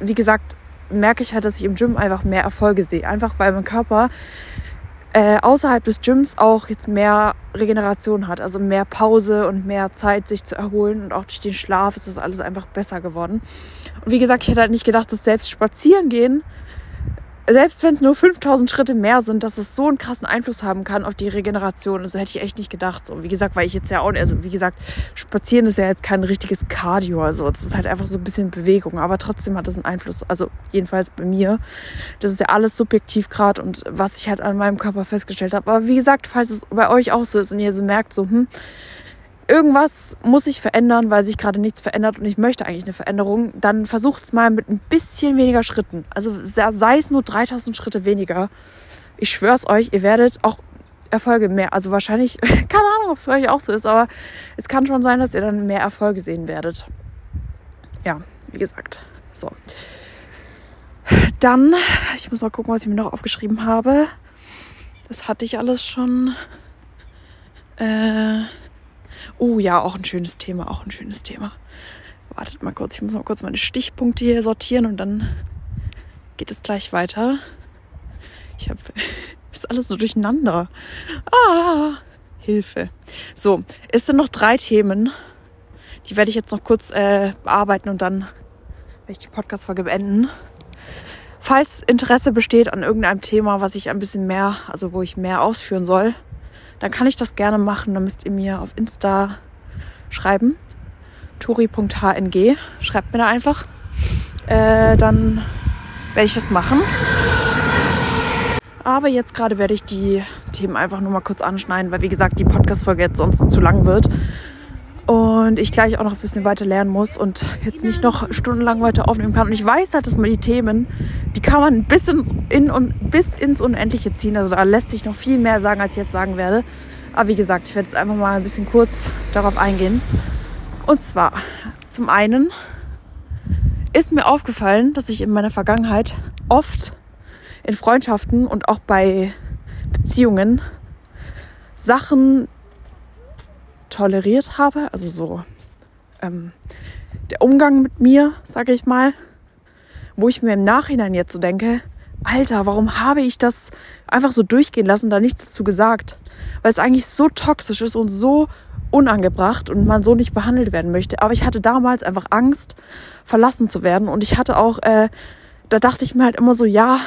wie gesagt, merke ich halt, dass ich im Gym einfach mehr Erfolge sehe. Einfach weil mein Körper äh, außerhalb des Gyms auch jetzt mehr Regeneration hat, also mehr Pause und mehr Zeit, sich zu erholen. Und auch durch den Schlaf ist das alles einfach besser geworden. Und wie gesagt, ich hätte halt nicht gedacht, dass selbst spazieren gehen selbst wenn es nur 5000 Schritte mehr sind, dass es so einen krassen Einfluss haben kann auf die Regeneration. Also hätte ich echt nicht gedacht. So, wie gesagt, weil ich jetzt ja auch, also wie gesagt, spazieren ist ja jetzt kein richtiges Cardio. Also das ist halt einfach so ein bisschen Bewegung. Aber trotzdem hat das einen Einfluss. Also jedenfalls bei mir. Das ist ja alles subjektiv gerade und was ich halt an meinem Körper festgestellt habe. Aber wie gesagt, falls es bei euch auch so ist und ihr so merkt, so, hm, irgendwas muss sich verändern, weil sich gerade nichts verändert und ich möchte eigentlich eine Veränderung, dann versucht es mal mit ein bisschen weniger Schritten. Also sei es nur 3000 Schritte weniger. Ich schwör's euch, ihr werdet auch Erfolge mehr. Also wahrscheinlich, keine Ahnung, ob es bei euch auch so ist, aber es kann schon sein, dass ihr dann mehr Erfolge sehen werdet. Ja, wie gesagt. So. Dann, ich muss mal gucken, was ich mir noch aufgeschrieben habe. Das hatte ich alles schon. Äh, Oh ja, auch ein schönes Thema, auch ein schönes Thema. Wartet mal kurz, ich muss mal kurz meine Stichpunkte hier sortieren und dann geht es gleich weiter. Ich habe ist alles so durcheinander. Ah, Hilfe. So, es sind noch drei Themen. Die werde ich jetzt noch kurz äh, bearbeiten und dann werde ich die Podcast-Folge beenden. Falls Interesse besteht an irgendeinem Thema, was ich ein bisschen mehr, also wo ich mehr ausführen soll, dann kann ich das gerne machen. Dann müsst ihr mir auf Insta schreiben. tori.hng. Schreibt mir da einfach. Äh, dann werde ich das machen. Aber jetzt gerade werde ich die Themen einfach nur mal kurz anschneiden, weil wie gesagt die Podcast-Folge jetzt sonst zu lang wird. Und ich gleich auch noch ein bisschen weiter lernen muss und jetzt nicht noch stundenlang weiter aufnehmen kann. Und ich weiß halt, dass man die Themen, die kann man bis ins, in, und, bis ins Unendliche ziehen. Also da lässt sich noch viel mehr sagen, als ich jetzt sagen werde. Aber wie gesagt, ich werde jetzt einfach mal ein bisschen kurz darauf eingehen. Und zwar, zum einen ist mir aufgefallen, dass ich in meiner Vergangenheit oft in Freundschaften und auch bei Beziehungen Sachen toleriert habe. Also so ähm, der Umgang mit mir, sage ich mal, wo ich mir im Nachhinein jetzt so denke, Alter, warum habe ich das einfach so durchgehen lassen, da nichts dazu gesagt? Weil es eigentlich so toxisch ist und so unangebracht und man so nicht behandelt werden möchte. Aber ich hatte damals einfach Angst, verlassen zu werden. Und ich hatte auch, äh, da dachte ich mir halt immer so, ja,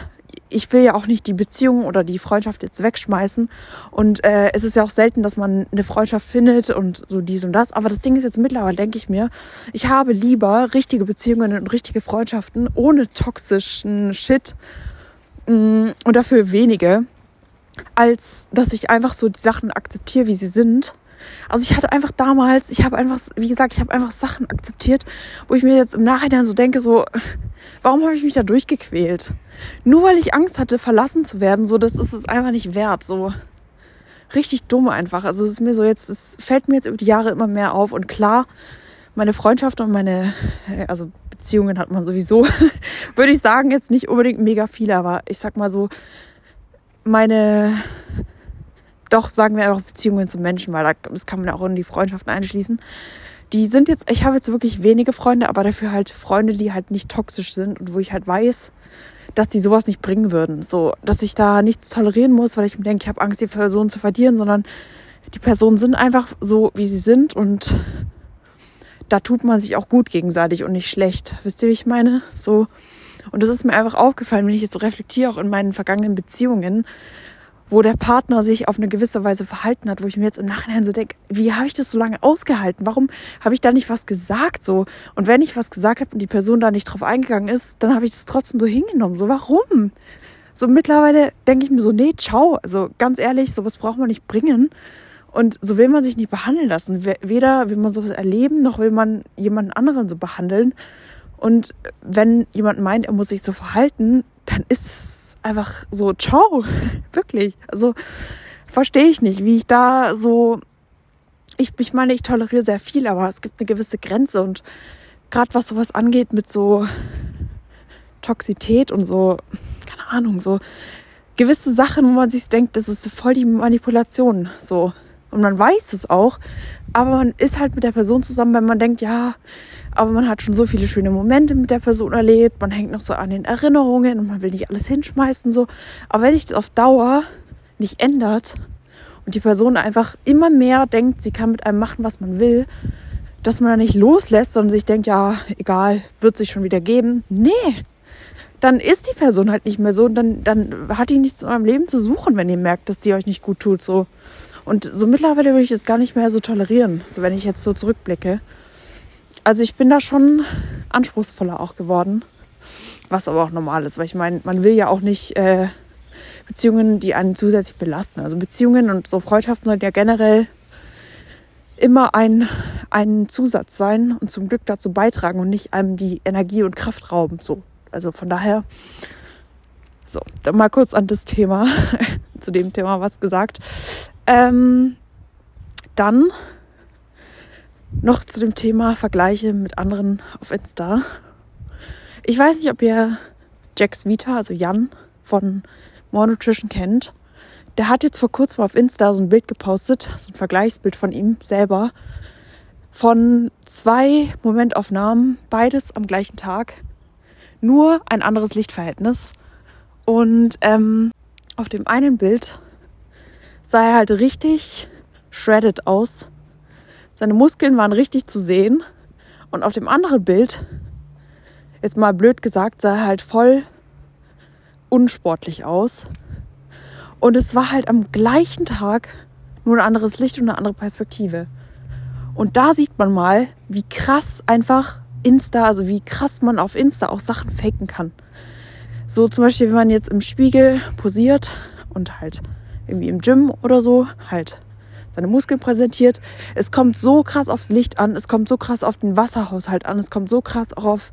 ich will ja auch nicht die Beziehung oder die Freundschaft jetzt wegschmeißen. Und äh, es ist ja auch selten, dass man eine Freundschaft findet und so dies und das. Aber das Ding ist jetzt mittlerweile, denke ich mir, ich habe lieber richtige Beziehungen und richtige Freundschaften ohne toxischen Shit mh, mm, und dafür wenige, als dass ich einfach so die Sachen akzeptiere, wie sie sind also ich hatte einfach damals, ich habe einfach, wie gesagt, ich habe einfach Sachen akzeptiert, wo ich mir jetzt im Nachhinein so denke, so, warum habe ich mich da durchgequält? Nur weil ich Angst hatte, verlassen zu werden, so, das ist es einfach nicht wert, so. Richtig dumm einfach. Also es ist mir so jetzt, es fällt mir jetzt über die Jahre immer mehr auf und klar, meine Freundschaft und meine, also Beziehungen hat man sowieso, würde ich sagen, jetzt nicht unbedingt mega viele, aber ich sag mal so, meine doch, sagen wir einfach Beziehungen zu Menschen, weil das kann man auch in die Freundschaften einschließen. Die sind jetzt, ich habe jetzt wirklich wenige Freunde, aber dafür halt Freunde, die halt nicht toxisch sind und wo ich halt weiß, dass die sowas nicht bringen würden. So, dass ich da nichts tolerieren muss, weil ich mir denke, ich habe Angst, die Person zu verlieren, sondern die Personen sind einfach so, wie sie sind und da tut man sich auch gut gegenseitig und nicht schlecht. Wisst ihr, wie ich meine? So. Und das ist mir einfach aufgefallen, wenn ich jetzt so reflektiere, auch in meinen vergangenen Beziehungen, wo der Partner sich auf eine gewisse Weise verhalten hat, wo ich mir jetzt im Nachhinein so denke, wie habe ich das so lange ausgehalten? Warum habe ich da nicht was gesagt so? Und wenn ich was gesagt habe und die Person da nicht drauf eingegangen ist, dann habe ich das trotzdem so hingenommen. So warum? So mittlerweile denke ich mir so, nee, ciao. Also ganz ehrlich, sowas braucht man nicht bringen. Und so will man sich nicht behandeln lassen. Weder will man sowas erleben, noch will man jemanden anderen so behandeln. Und wenn jemand meint, er muss sich so verhalten, dann ist es einfach so, ciao, wirklich. Also verstehe ich nicht, wie ich da so, ich, ich meine, ich toleriere sehr viel, aber es gibt eine gewisse Grenze und gerade was sowas angeht mit so Toxität und so, keine Ahnung, so gewisse Sachen, wo man sich denkt, das ist voll die Manipulation, so. Und man weiß es auch, aber man ist halt mit der Person zusammen, wenn man denkt, ja, aber man hat schon so viele schöne Momente mit der Person erlebt, man hängt noch so an den Erinnerungen und man will nicht alles hinschmeißen, so. Aber wenn sich das auf Dauer nicht ändert und die Person einfach immer mehr denkt, sie kann mit einem machen, was man will, dass man da nicht loslässt, sondern sich denkt, ja, egal, wird sich schon wieder geben. Nee, dann ist die Person halt nicht mehr so und dann, dann hat die nichts in eurem Leben zu suchen, wenn ihr merkt, dass sie euch nicht gut tut, so. Und so mittlerweile würde ich es gar nicht mehr so tolerieren, so wenn ich jetzt so zurückblicke. Also ich bin da schon anspruchsvoller auch geworden, was aber auch normal ist, weil ich meine, man will ja auch nicht äh, Beziehungen, die einen zusätzlich belasten. Also Beziehungen und so Freundschaften sollten ja generell immer ein, ein Zusatz sein und zum Glück dazu beitragen und nicht einem die Energie und Kraft rauben. So. Also von daher, so, dann mal kurz an das Thema, zu dem Thema was gesagt. Ähm, dann noch zu dem Thema Vergleiche mit anderen auf Insta. Ich weiß nicht, ob ihr Jax Vita, also Jan von More Nutrition kennt. Der hat jetzt vor kurzem auf Insta so ein Bild gepostet, so ein Vergleichsbild von ihm selber, von zwei Momentaufnahmen, beides am gleichen Tag, nur ein anderes Lichtverhältnis. Und ähm, auf dem einen Bild sah er halt richtig shredded aus. Seine Muskeln waren richtig zu sehen. Und auf dem anderen Bild, jetzt mal blöd gesagt, sah er halt voll unsportlich aus. Und es war halt am gleichen Tag nur ein anderes Licht und eine andere Perspektive. Und da sieht man mal, wie krass einfach Insta, also wie krass man auf Insta auch Sachen faken kann. So zum Beispiel, wenn man jetzt im Spiegel posiert und halt irgendwie im Gym oder so halt seine Muskeln präsentiert. Es kommt so krass aufs Licht an, es kommt so krass auf den Wasserhaushalt an, es kommt so krass auch auf,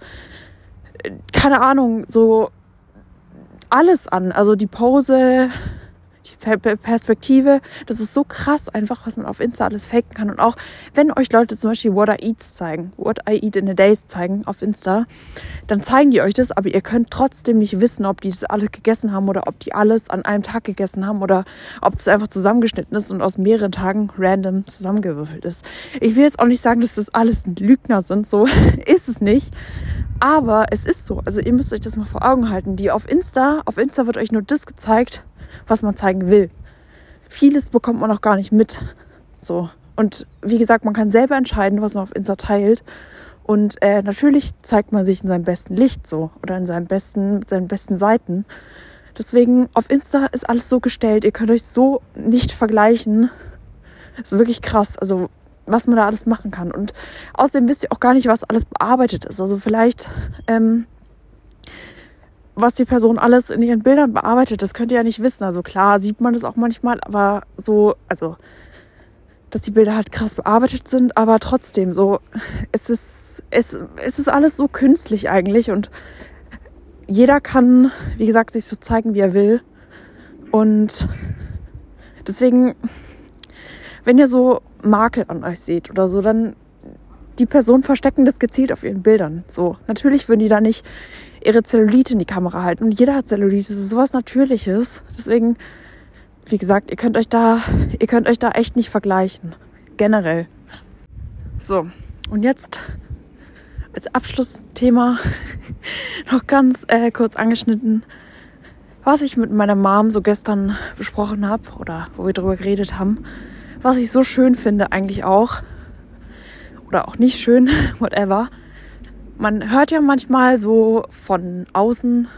äh, keine Ahnung, so alles an. Also die Pose, Perspektive. Das ist so krass einfach, was man auf Insta alles faken kann. Und auch wenn euch Leute zum Beispiel What I Eats zeigen, What I Eat in a Days zeigen auf Insta, dann zeigen die euch das, aber ihr könnt trotzdem nicht wissen, ob die das alles gegessen haben oder ob die alles an einem Tag gegessen haben oder ob es einfach zusammengeschnitten ist und aus mehreren Tagen random zusammengewürfelt ist. Ich will jetzt auch nicht sagen, dass das alles Lügner sind, so ist es nicht. Aber es ist so. Also ihr müsst euch das mal vor Augen halten. Die auf Insta, auf Insta wird euch nur das gezeigt, was man zeigen will. Vieles bekommt man auch gar nicht mit. So. Und wie gesagt, man kann selber entscheiden, was man auf Insta teilt. Und äh, natürlich zeigt man sich in seinem besten Licht so oder in seinem besten, seinen besten Seiten. Deswegen auf Insta ist alles so gestellt. Ihr könnt euch so nicht vergleichen. Das ist wirklich krass. Also was man da alles machen kann. Und außerdem wisst ihr auch gar nicht, was alles bearbeitet ist. Also vielleicht ähm, was die Person alles in ihren Bildern bearbeitet, das könnt ihr ja nicht wissen. Also klar sieht man das auch manchmal, aber so, also, dass die Bilder halt krass bearbeitet sind, aber trotzdem so, es ist, es, es ist alles so künstlich eigentlich und jeder kann, wie gesagt, sich so zeigen, wie er will. Und deswegen, wenn ihr so Makel an euch seht oder so, dann die Personen verstecken das gezielt auf ihren Bildern. So, natürlich würden die da nicht ihre Zellulite in die Kamera halten. Und jeder hat Zellulite, das ist sowas Natürliches. Deswegen, wie gesagt, ihr könnt euch da, ihr könnt euch da echt nicht vergleichen. Generell. So, und jetzt als Abschlussthema noch ganz äh, kurz angeschnitten, was ich mit meiner Mom so gestern besprochen habe oder wo wir drüber geredet haben. Was ich so schön finde eigentlich auch, oder auch nicht schön, whatever, man hört ja manchmal so von außen,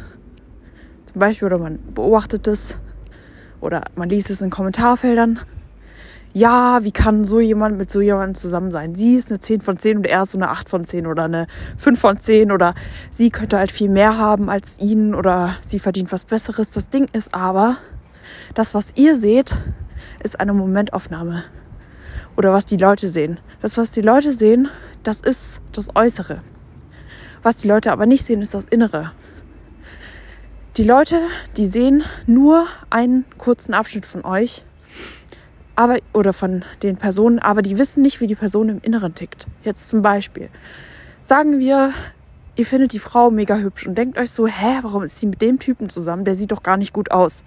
zum Beispiel, oder man beobachtet es, oder man liest es in Kommentarfeldern. Ja, wie kann so jemand mit so jemandem zusammen sein? Sie ist eine 10 von 10 und er ist so eine 8 von 10 oder eine 5 von 10 oder sie könnte halt viel mehr haben als ihn oder sie verdient was Besseres. Das Ding ist aber, das, was ihr seht, ist eine Momentaufnahme. Oder was die Leute sehen. Das, was die Leute sehen, das ist das Äußere. Was die Leute aber nicht sehen, ist das Innere. Die Leute, die sehen nur einen kurzen Abschnitt von euch aber, oder von den Personen, aber die wissen nicht, wie die Person im Inneren tickt. Jetzt zum Beispiel. Sagen wir, ihr findet die Frau mega hübsch und denkt euch so, hä, warum ist sie mit dem Typen zusammen? Der sieht doch gar nicht gut aus.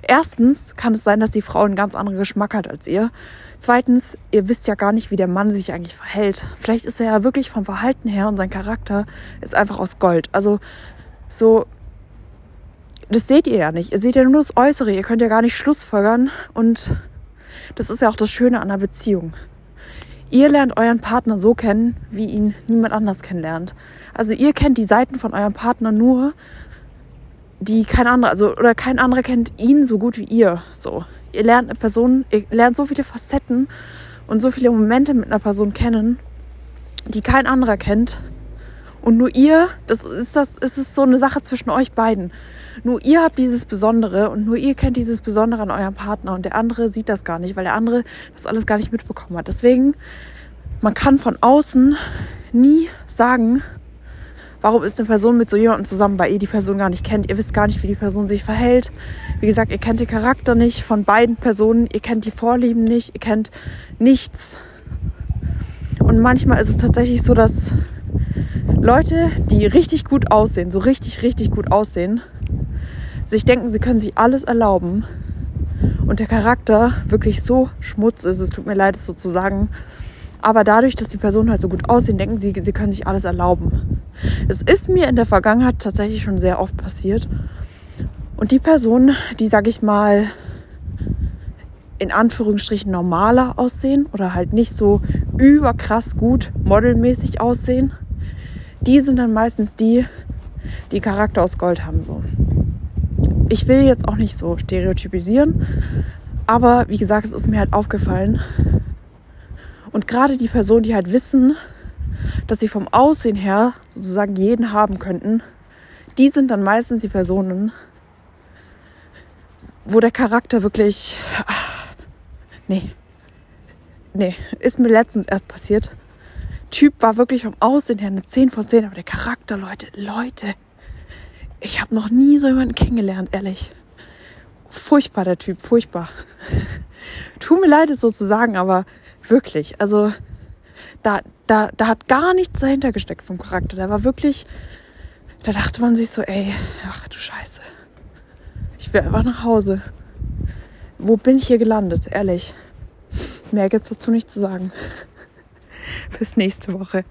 Erstens kann es sein, dass die Frau einen ganz anderen Geschmack hat als ihr. Zweitens, ihr wisst ja gar nicht, wie der Mann sich eigentlich verhält. Vielleicht ist er ja wirklich vom Verhalten her und sein Charakter ist einfach aus Gold. Also so, das seht ihr ja nicht. Ihr seht ja nur das Äußere. Ihr könnt ja gar nicht Schlussfolgern. Und das ist ja auch das Schöne an einer Beziehung. Ihr lernt euren Partner so kennen, wie ihn niemand anders kennenlernt. Also ihr kennt die Seiten von eurem Partner nur, die kein anderer, also oder kein anderer kennt ihn so gut wie ihr. So, ihr lernt eine Person, ihr lernt so viele Facetten und so viele Momente mit einer Person kennen, die kein anderer kennt. Und nur ihr, das ist das, ist so eine Sache zwischen euch beiden. Nur ihr habt dieses Besondere und nur ihr kennt dieses Besondere an eurem Partner und der andere sieht das gar nicht, weil der andere das alles gar nicht mitbekommen hat. Deswegen, man kann von außen nie sagen, warum ist eine Person mit so jemandem zusammen, weil ihr die Person gar nicht kennt. Ihr wisst gar nicht, wie die Person sich verhält. Wie gesagt, ihr kennt den Charakter nicht von beiden Personen, ihr kennt die Vorlieben nicht, ihr kennt nichts. Und manchmal ist es tatsächlich so, dass Leute, die richtig gut aussehen, so richtig, richtig gut aussehen, sich denken, sie können sich alles erlauben und der Charakter wirklich so Schmutz ist, es tut mir leid, es so zu sagen, aber dadurch, dass die Personen halt so gut aussehen, denken sie, sie können sich alles erlauben. Es ist mir in der Vergangenheit tatsächlich schon sehr oft passiert. Und die Personen, die, sag ich mal, in Anführungsstrichen normaler aussehen oder halt nicht so überkrass gut modelmäßig aussehen, die sind dann meistens die, die Charakter aus Gold haben. So. Ich will jetzt auch nicht so stereotypisieren, aber wie gesagt, es ist mir halt aufgefallen. Und gerade die Personen, die halt wissen, dass sie vom Aussehen her sozusagen jeden haben könnten, die sind dann meistens die Personen, wo der Charakter wirklich. Ach, nee. Nee, ist mir letztens erst passiert. Typ war wirklich vom Aussehen her eine 10 von 10, aber der Charakter, Leute, Leute. Ich habe noch nie so jemanden kennengelernt, ehrlich. Furchtbar, der Typ, furchtbar. Tut mir leid, es so zu sagen, aber wirklich, also da, da, da hat gar nichts dahinter gesteckt vom Charakter. Der war wirklich, da dachte man sich so, ey, ach du Scheiße. Ich will einfach nach Hause. Wo bin ich hier gelandet, ehrlich? Mehr gibt's dazu nicht zu sagen. Bis nächste Woche.